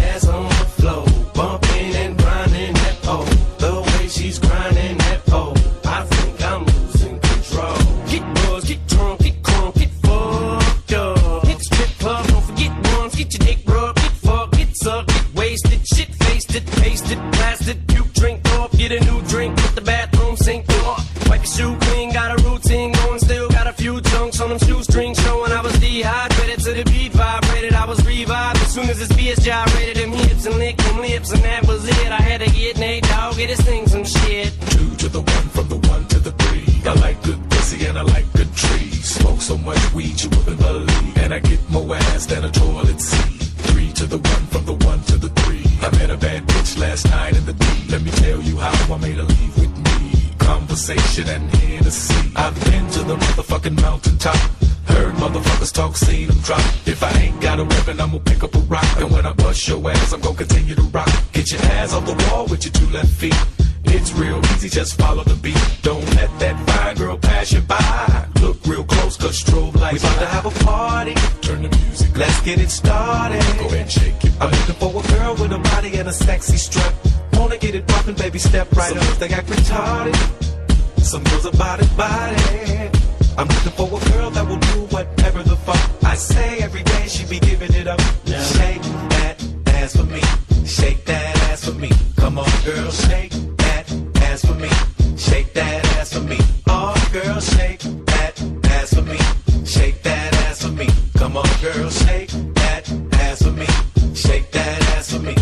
get a new drink, put the bathroom sink door. Wipe your shoe clean, got a routine going, still got a few chunks on them shoestrings showing I was dehydrated to the beat vibrated. I was revived as soon as this BS gyrated them hips and licked them lips, and that was it. I had to get Nate Dogg, get his thing some shit. Two to the one, from the one to the three. I like good pussy and I like good trees. Smoke so much weed you wouldn't believe, and I get more ass than a toilet seat. Last night in the D. Let me tell you how I made her leave with me. Conversation and Hennessy. I've been to the motherfucking mountaintop. Heard motherfuckers talk, seen them drop. If I ain't got a weapon, I'm gonna pick up a rock. And when I bust your ass, I'm gonna continue to rock. Get your ass on the wall with your two left feet. It's real easy, just follow the beat. Don't let that fine girl pass you by. Look real close, cause strobe lights. We about to have a party. Turn the music. Let's get it started. Go ahead, shake it. I'm looking for a girl with a body and a sexy strut. Wanna get it poppin', baby, step right Some up. They act retarded. Some girls are body, body. I'm looking for a girl that will do whatever the fuck I say every day. She be giving it up. Shake that ass for me. Shake that ass for me. Come on, girl, shake for me. Shake that ass for me. Oh, girl, shake that ass for me. Shake that ass for me. Come on, girl, shake that ass for me. Shake that ass for me.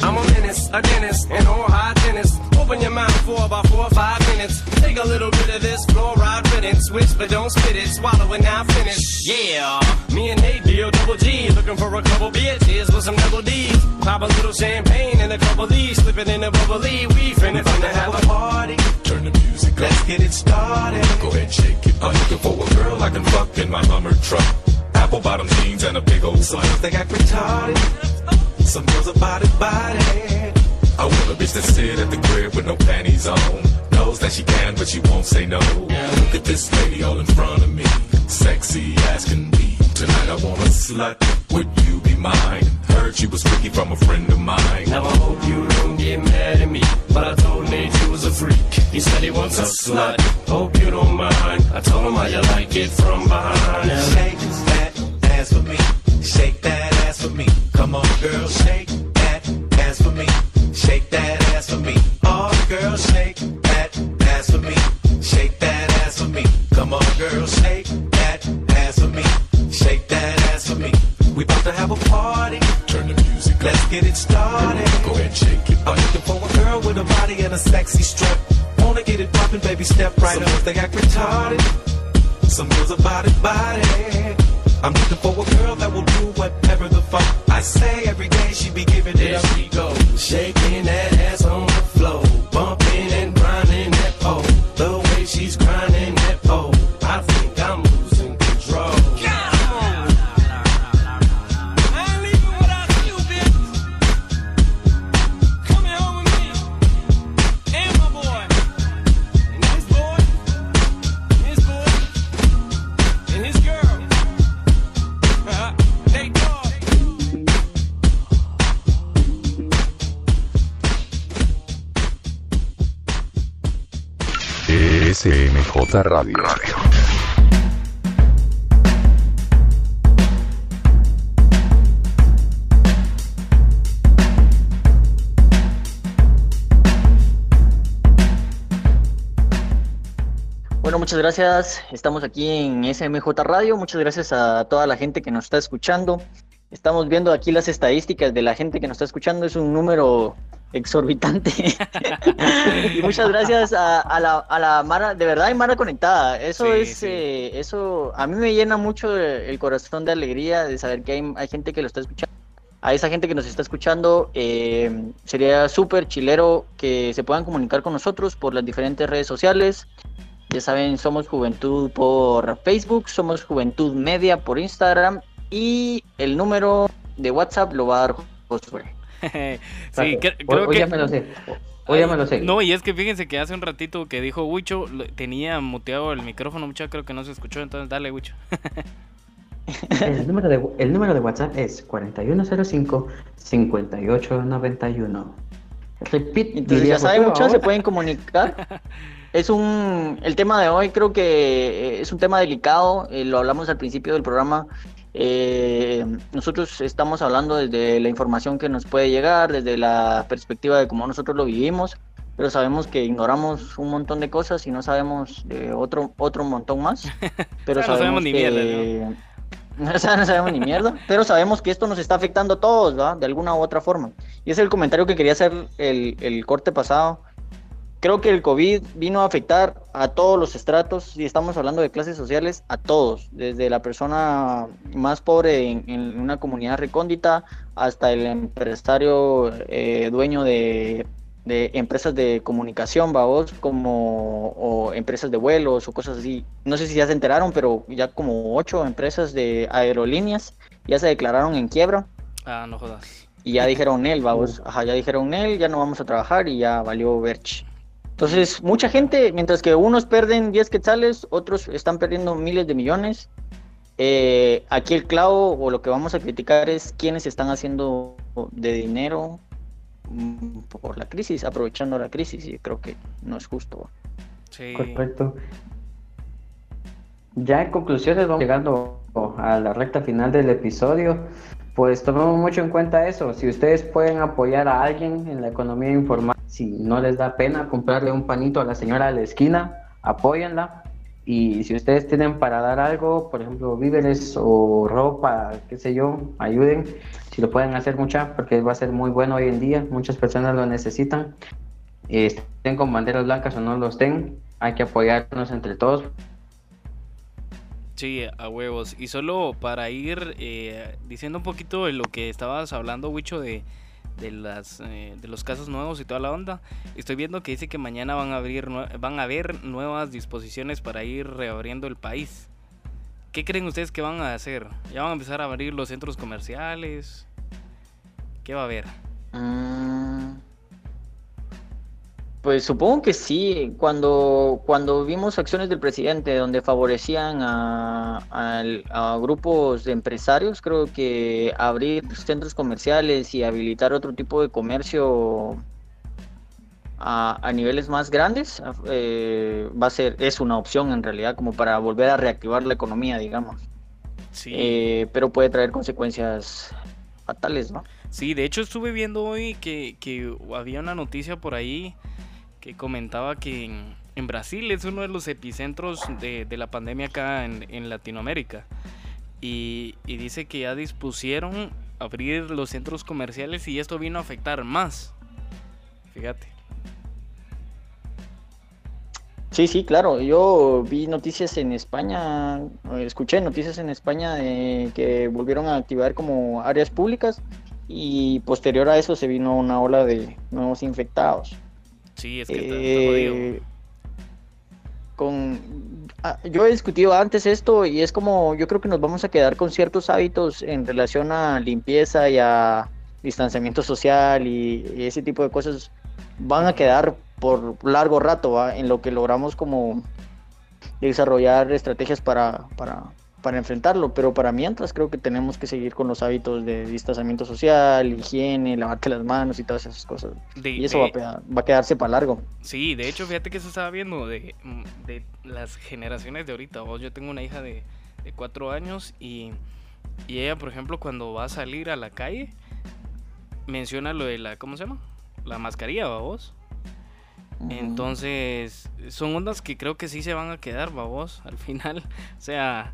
I'm a menace, a dentist, and all high tennis. Open your mouth for about four or five minutes. Take a little bit of this fluoride riddance. Switch, but don't spit it. Swallow it now, finish. Yeah. Me and Nate deal double G. Looking for a couple bitches with some double D's. Pop a little champagne and a couple D's. Slipping in a bubbly. We finna finna have a party. Turn the music up. Let's get it started. Go ahead, shake it. I'm looking for a girl I can fuck in my Hummer truck. Apple bottom jeans and a big old slut. they act retarded. Some girls are body body. I want a bitch that sit at the crib with no panties on. Knows that she can, but she won't say no. Look at this lady all in front of me. Sexy as can be. Tonight I want a slut. Would you be mine? Heard she was freaky from a friend of mine. Now I hope you don't get mad at me, but I told Nate you was a freak. He said he wants a slut. Hope you don't mind. I told him how you like it from behind. Now Shake that ass for me. Shake that ass for me. Come on, girl, shake get it started. Go ahead, shake it. I'm looking for a girl with a body and a sexy strut. Wanna get it poppin', baby, step right up. They act retarded. Some girls are body body. I'm looking for a girl that will do whatever the fuck I say every day. She be giving it There up. she goes, shaking that ass SMJ Radio. Bueno, muchas gracias. Estamos aquí en SMJ Radio. Muchas gracias a toda la gente que nos está escuchando. Estamos viendo aquí las estadísticas de la gente que nos está escuchando. Es un número exorbitante. y muchas gracias a, a la, a la Mara. De verdad hay Mara conectada. Eso Sí, es, sí. eh, eso a mí me llena mucho el corazón de alegría de saber que hay, hay gente que lo está escuchando. A esa gente que nos está escuchando, eh, sería súper chilero que se puedan comunicar con nosotros por las diferentes redes sociales. Ya saben, somos Juventud por Facebook, somos Juventud Media por Instagram y el número de WhatsApp lo va a dar Josué. sí, cre- Hoy- creo hoy que... ya me lo sé. Hoy ya me lo sé. No, y es que fíjense que hace un ratito que dijo Wicho, lo- tenía muteado el micrófono, mucha creo que no se escuchó, entonces dale, Wicho. El número de, el número de WhatsApp es 4105-5891. Repeat, Entonces ya saben muchachos, se pueden comunicar. Es un, el tema de hoy creo que eh, es un tema delicado, eh, lo hablamos al principio del programa. Eh, nosotros estamos hablando desde la información que nos puede llegar, desde la perspectiva de cómo nosotros lo vivimos, pero sabemos que ignoramos un montón de cosas y no sabemos de otro, otro montón más. Pero sea, no sabemos sabemos ni que, mierda, O sea, no sabemos ni mierda, pero sabemos que esto nos está afectando a todos, ¿va? De alguna u otra forma. Y es el comentario que quería hacer el, el corte pasado. Creo que el COVID vino a afectar a todos los estratos, si estamos hablando de clases sociales, a todos, desde la persona más pobre en, en una comunidad recóndita hasta el empresario eh, dueño de, de empresas de comunicación, vos, como o empresas de vuelos o cosas así. No sé si ya se enteraron, pero ya como ocho empresas de aerolíneas ya se declararon en quiebra Ah, no jodas. y ya dijeron él, vamos, ajá, ya dijeron él, ya no vamos a trabajar y ya valió Berch. Entonces, mucha gente, mientras que unos pierden 10 quetzales, otros están perdiendo miles de millones. Eh, aquí el clavo o lo que vamos a criticar es quienes están haciendo de dinero mm, por la crisis, aprovechando la crisis y creo que no es justo. Sí. Correcto. Ya en conclusiones vamos llegando a la recta final del episodio. Pues tomemos mucho en cuenta eso. Si ustedes pueden apoyar a alguien en la economía informal, si no les da pena comprarle un panito a la señora de la esquina, apóyenla. Y si ustedes tienen para dar algo, por ejemplo, víveres o ropa, qué sé yo, ayuden. Si lo pueden hacer mucha, porque va a ser muy bueno hoy en día. Muchas personas lo necesitan. Eh, estén con banderas blancas o no lo estén, hay que apoyarnos entre todos. Sí, a huevos. Y solo para ir eh, diciendo un poquito de lo que estabas hablando, Wicho, de, de, las, eh, de los casos nuevos y toda la onda. Estoy viendo que dice que mañana van a, abrir, van a haber nuevas disposiciones para ir reabriendo el país. ¿Qué creen ustedes que van a hacer? ¿Ya van a empezar a abrir los centros comerciales? ¿Qué va a haber? Mm, Pues supongo que sí. Cuando, cuando vimos acciones del presidente donde favorecían a, grupos de empresarios, creo que abrir centros comerciales y habilitar otro tipo de comercio a, a niveles más grandes eh, va a ser, es una opción en realidad como para volver a reactivar la economía, digamos. Sí. Eh, pero puede traer consecuencias fatales, ¿no? Sí, de hecho estuve viendo hoy que, que había una noticia por ahí que comentaba que en, en Brasil es uno de los epicentros de, la pandemia acá en, Latinoamérica. Y, y dice que ya dispusieron abrir los centros comerciales y esto vino a afectar más. Fíjate. Sí, sí, claro. Yo vi noticias en España, escuché noticias en España de que volvieron a activar como áreas públicas y posterior a eso se vino una ola de nuevos infectados. Sí, es que. Eh, con ah, yo he discutido antes esto y es como yo creo que nos vamos a quedar con ciertos hábitos en relación a limpieza y a distanciamiento social y, ese tipo de cosas van a quedar por largo rato en lo que logramos como desarrollar estrategias para, para, para enfrentarlo, pero para mientras creo que tenemos que seguir con los hábitos de distanciamiento social, higiene, lavarte las manos y todas esas cosas. De- y eso de- va, a, va quedarse para largo. Sí, de hecho, fíjate que se estaba viendo de, de las generaciones de ahorita. vos. Yo tengo una hija de, cuatro años y, y ella, por ejemplo, cuando va a salir a la calle, menciona lo de la, ¿cómo se llama? La mascarilla, vos. Entonces, son ondas que creo que sí se van a quedar, vos, al final. O sea,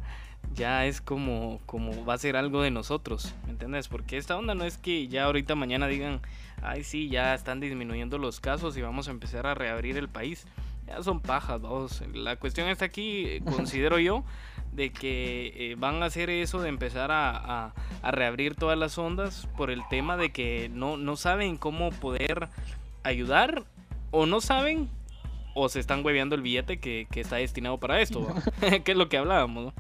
ya es como, como va a ser algo de nosotros, ¿me entiendes? Porque esta onda no es que ya ahorita mañana digan, ay sí, ya están disminuyendo los casos y vamos a empezar a reabrir el país. Ya son pajas, vamos. La cuestión está aquí, eh, considero yo, de que eh, van a hacer eso de empezar a, a- a reabrir todas las ondas por el tema de que no, no saben cómo poder ayudar o no saben o se están hueveando el billete que, que está destinado para esto, ¿va? que es lo que hablábamos, ¿no?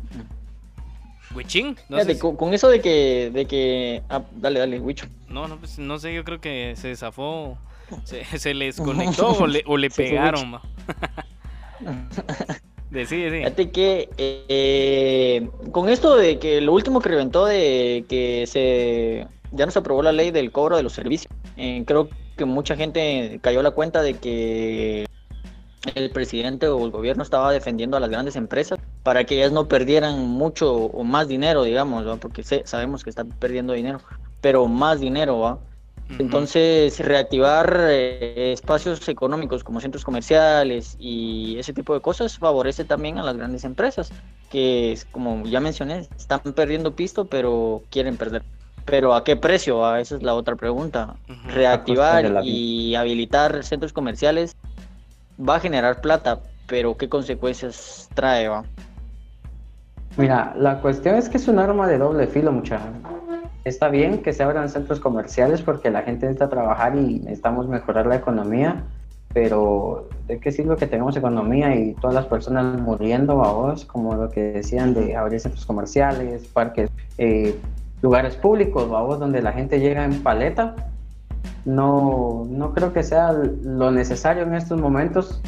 Huichín, no sé Fíjate, si- con, con eso de que, de que, ah, dale, dale, Wicho. No, no, pues, no sé, yo creo que se zafó, se, se les conectó o le, o pegaron, Wicho. va. De sí. Fíjate que eh, con esto de que lo último que reventó de que se ya no se aprobó la ley del cobro de los servicios, eh, creo que mucha gente cayó a la cuenta de que el presidente o el gobierno estaba defendiendo a las grandes empresas para que ellas no perdieran mucho o más dinero, digamos, ¿va? porque sé- sabemos que están perdiendo dinero, pero más dinero, ¿va? Entonces, reactivar eh, espacios económicos como centros comerciales y ese tipo de cosas favorece también a las grandes empresas, que, como ya mencioné, están perdiendo pisto, pero quieren perder. Pero ¿a qué precio? Ah, esa es la otra pregunta. Reactivar y habilitar centros comerciales va a generar plata, pero ¿qué consecuencias trae? Va? Mira, la cuestión es que es un arma de doble filo, mucha. Está bien que se abran centros comerciales porque la gente necesita trabajar y necesitamos mejorar la economía, pero ¿de qué sirve que tengamos economía y todas las personas muriendo a vos, como lo que decían de abrir centros comerciales, parques, eh, lugares públicos, a vos, donde la gente llega en paleta? No, no creo que sea lo necesario en estos momentos.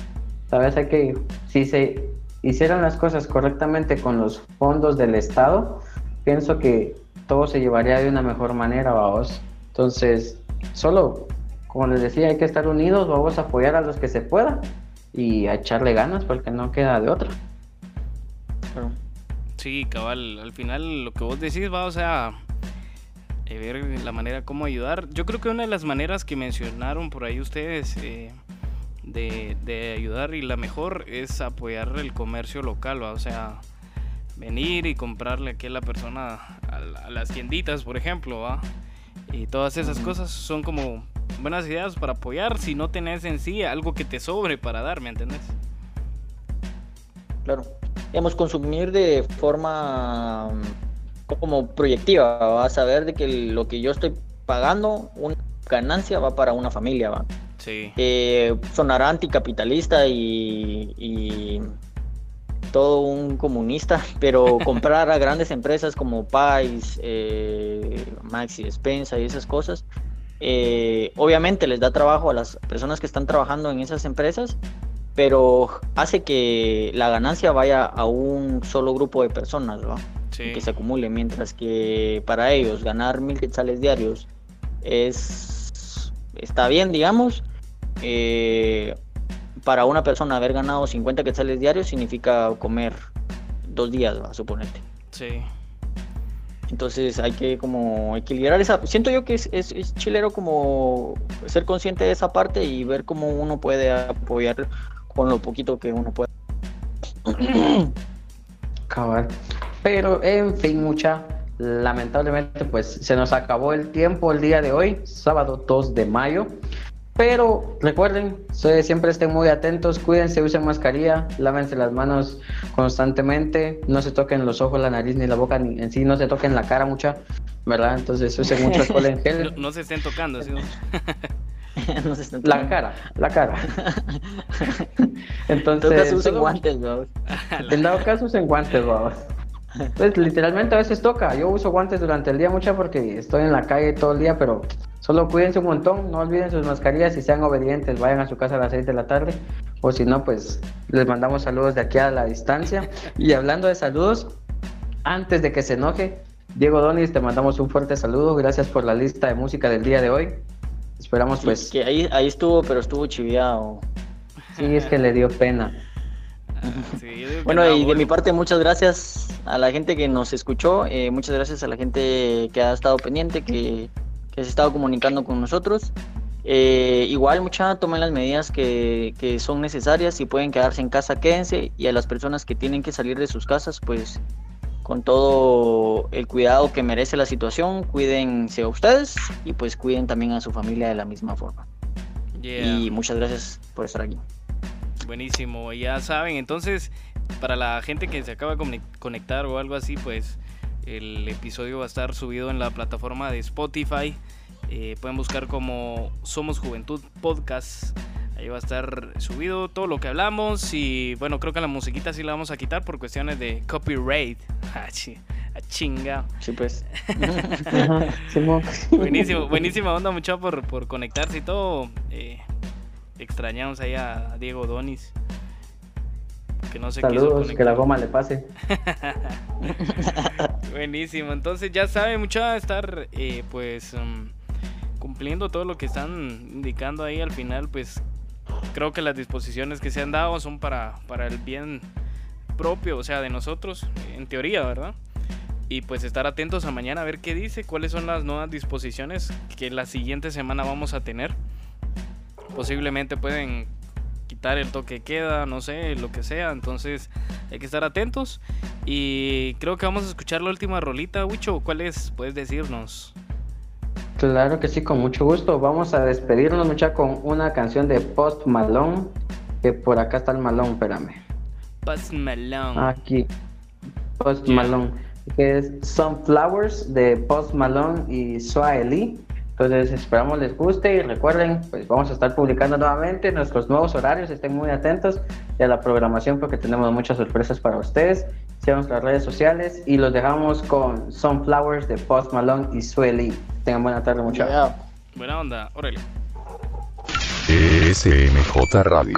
Tal vez hay que, si se hicieran las cosas correctamente con los fondos del Estado, pienso que todo se llevaría de una mejor manera, vamos. Entonces, solo, como les decía, hay que estar unidos, vamos a apoyar a los que se pueda y a echarle ganas porque no queda de otra. Sí, cabal, al final lo que vos decís va, o sea, eh, ver la manera cómo ayudar. Yo creo que una de las maneras que mencionaron por ahí ustedes eh, de, ayudar y la mejor es apoyar el comercio local, o sea, venir y comprarle aquí a la persona a, las tienditas, por ejemplo, ¿va? Y todas esas cosas son como buenas ideas para apoyar si no tenés en sí algo que te sobre para dar, ¿me entendés? Claro. Digamos, consumir de forma como proyectiva, va a saber de que lo que yo estoy pagando, una ganancia va para una familia, va. Sí. Eh, sonará anticapitalista y, todo un comunista, pero comprar a grandes empresas como Pais, eh, Maxi Despensa y esas cosas, eh, obviamente les da trabajo a las personas que están trabajando en esas empresas, pero hace que la ganancia vaya a un solo grupo de personas, que se acumule, mientras que para ellos ganar mil quetzales diarios es está bien, digamos, eh, para una persona haber ganado 50 quetzales diarios significa comer dos días, a suponerte. Sí. Entonces hay que como equilibrar esa... Siento yo que es, es, chilero como ser consciente de esa parte y ver cómo uno puede apoyar con lo poquito que uno puede. Cabal. Pero en fin, mucha, lamentablemente pues se nos acabó el tiempo el día de hoy, sábado 2 de mayo. Pero recuerden, siempre estén muy atentos, cuídense, usen mascarilla, lávense las manos constantemente, no se toquen los ojos, la nariz ni la boca, ni en sí no se toquen la cara mucha, ¿verdad? Entonces usen mucho alcohol en gel. No, se estén tocando, ¿sí? no se estén la cara, la cara. Entonces, en caso usen guantes, ¿no? En dado caso usen guantes, vamos. Pues literalmente a veces toca. Yo uso guantes durante el día mucha porque estoy en la calle todo el día, pero Solo cuídense un montón, no olviden sus mascarillas y sean obedientes, vayan a su casa a las 6 de la tarde, o si no, pues les mandamos saludos de aquí a la distancia. Y hablando de saludos, antes de que se enoje, Diego Donis, te mandamos un fuerte saludo, gracias por la lista de música del día de hoy. Esperamos pues... Que ahí, ahí estuvo, pero estuvo chiviado. Sí, es que le dio pena. bueno, y de mi parte, muchas gracias a la gente que nos escuchó, eh, muchas gracias a la gente que ha estado pendiente, que que se ha estado comunicando con nosotros. Eh, igual, mucha, tomen las medidas que, que, son necesarias. Si pueden quedarse en casa, quédense. Y a las personas que tienen que salir de sus casas, pues con todo el cuidado que merece la situación, cuídense a ustedes y pues cuiden también a su familia de la misma forma. Y muchas gracias por estar aquí. Buenísimo, ya saben, entonces para la gente que se acaba de conectar o algo así, pues el episodio va a estar subido en la plataforma de Spotify. Eh, pueden buscar como Somos Juventud Podcast. Ahí va a estar subido todo lo que hablamos. Y bueno, creo que la musiquita sí la vamos a quitar por cuestiones de copyright. Ah, a chinga. Sí, pues. Buenísimo, buenísima onda, mucho por, por conectarse y todo. Eh, extrañamos ahí a Diego Donis que no se Saludos, que la goma le pase. Buenísimo, entonces ya sabe mucho estar eh, pues um, cumpliendo todo lo que están indicando ahí al final, pues creo que las disposiciones que se han dado son para, para el bien propio, o sea, de nosotros, en teoría, ¿verdad? Y pues estar atentos a mañana a ver qué dice, cuáles son las nuevas disposiciones que la siguiente semana vamos a tener. Posiblemente pueden quitar el toque queda, no sé, lo que sea. Entonces hay que estar atentos. Y creo que vamos a escuchar la última rolita, Wicho. ¿Cuál es? Puedes decirnos. Claro que sí, con mucho gusto. Vamos a despedirnos, mucha, con una canción de Post Malone. Que por acá está el Malone, espérame. Post Malone. Aquí. Post Malone. Que es Sunflowers de Post Malone y Swae Lee. Entonces esperamos les guste y recuerden, pues vamos a estar publicando nuevamente nuestros nuevos horarios, estén muy atentos y a la programación porque tenemos muchas sorpresas para ustedes. Sigan nuestras redes sociales y los dejamos con Sunflowers de Post Malone y Sueli. Tengan buena tarde, muchachos. Buena onda, órale. SMJ Radio.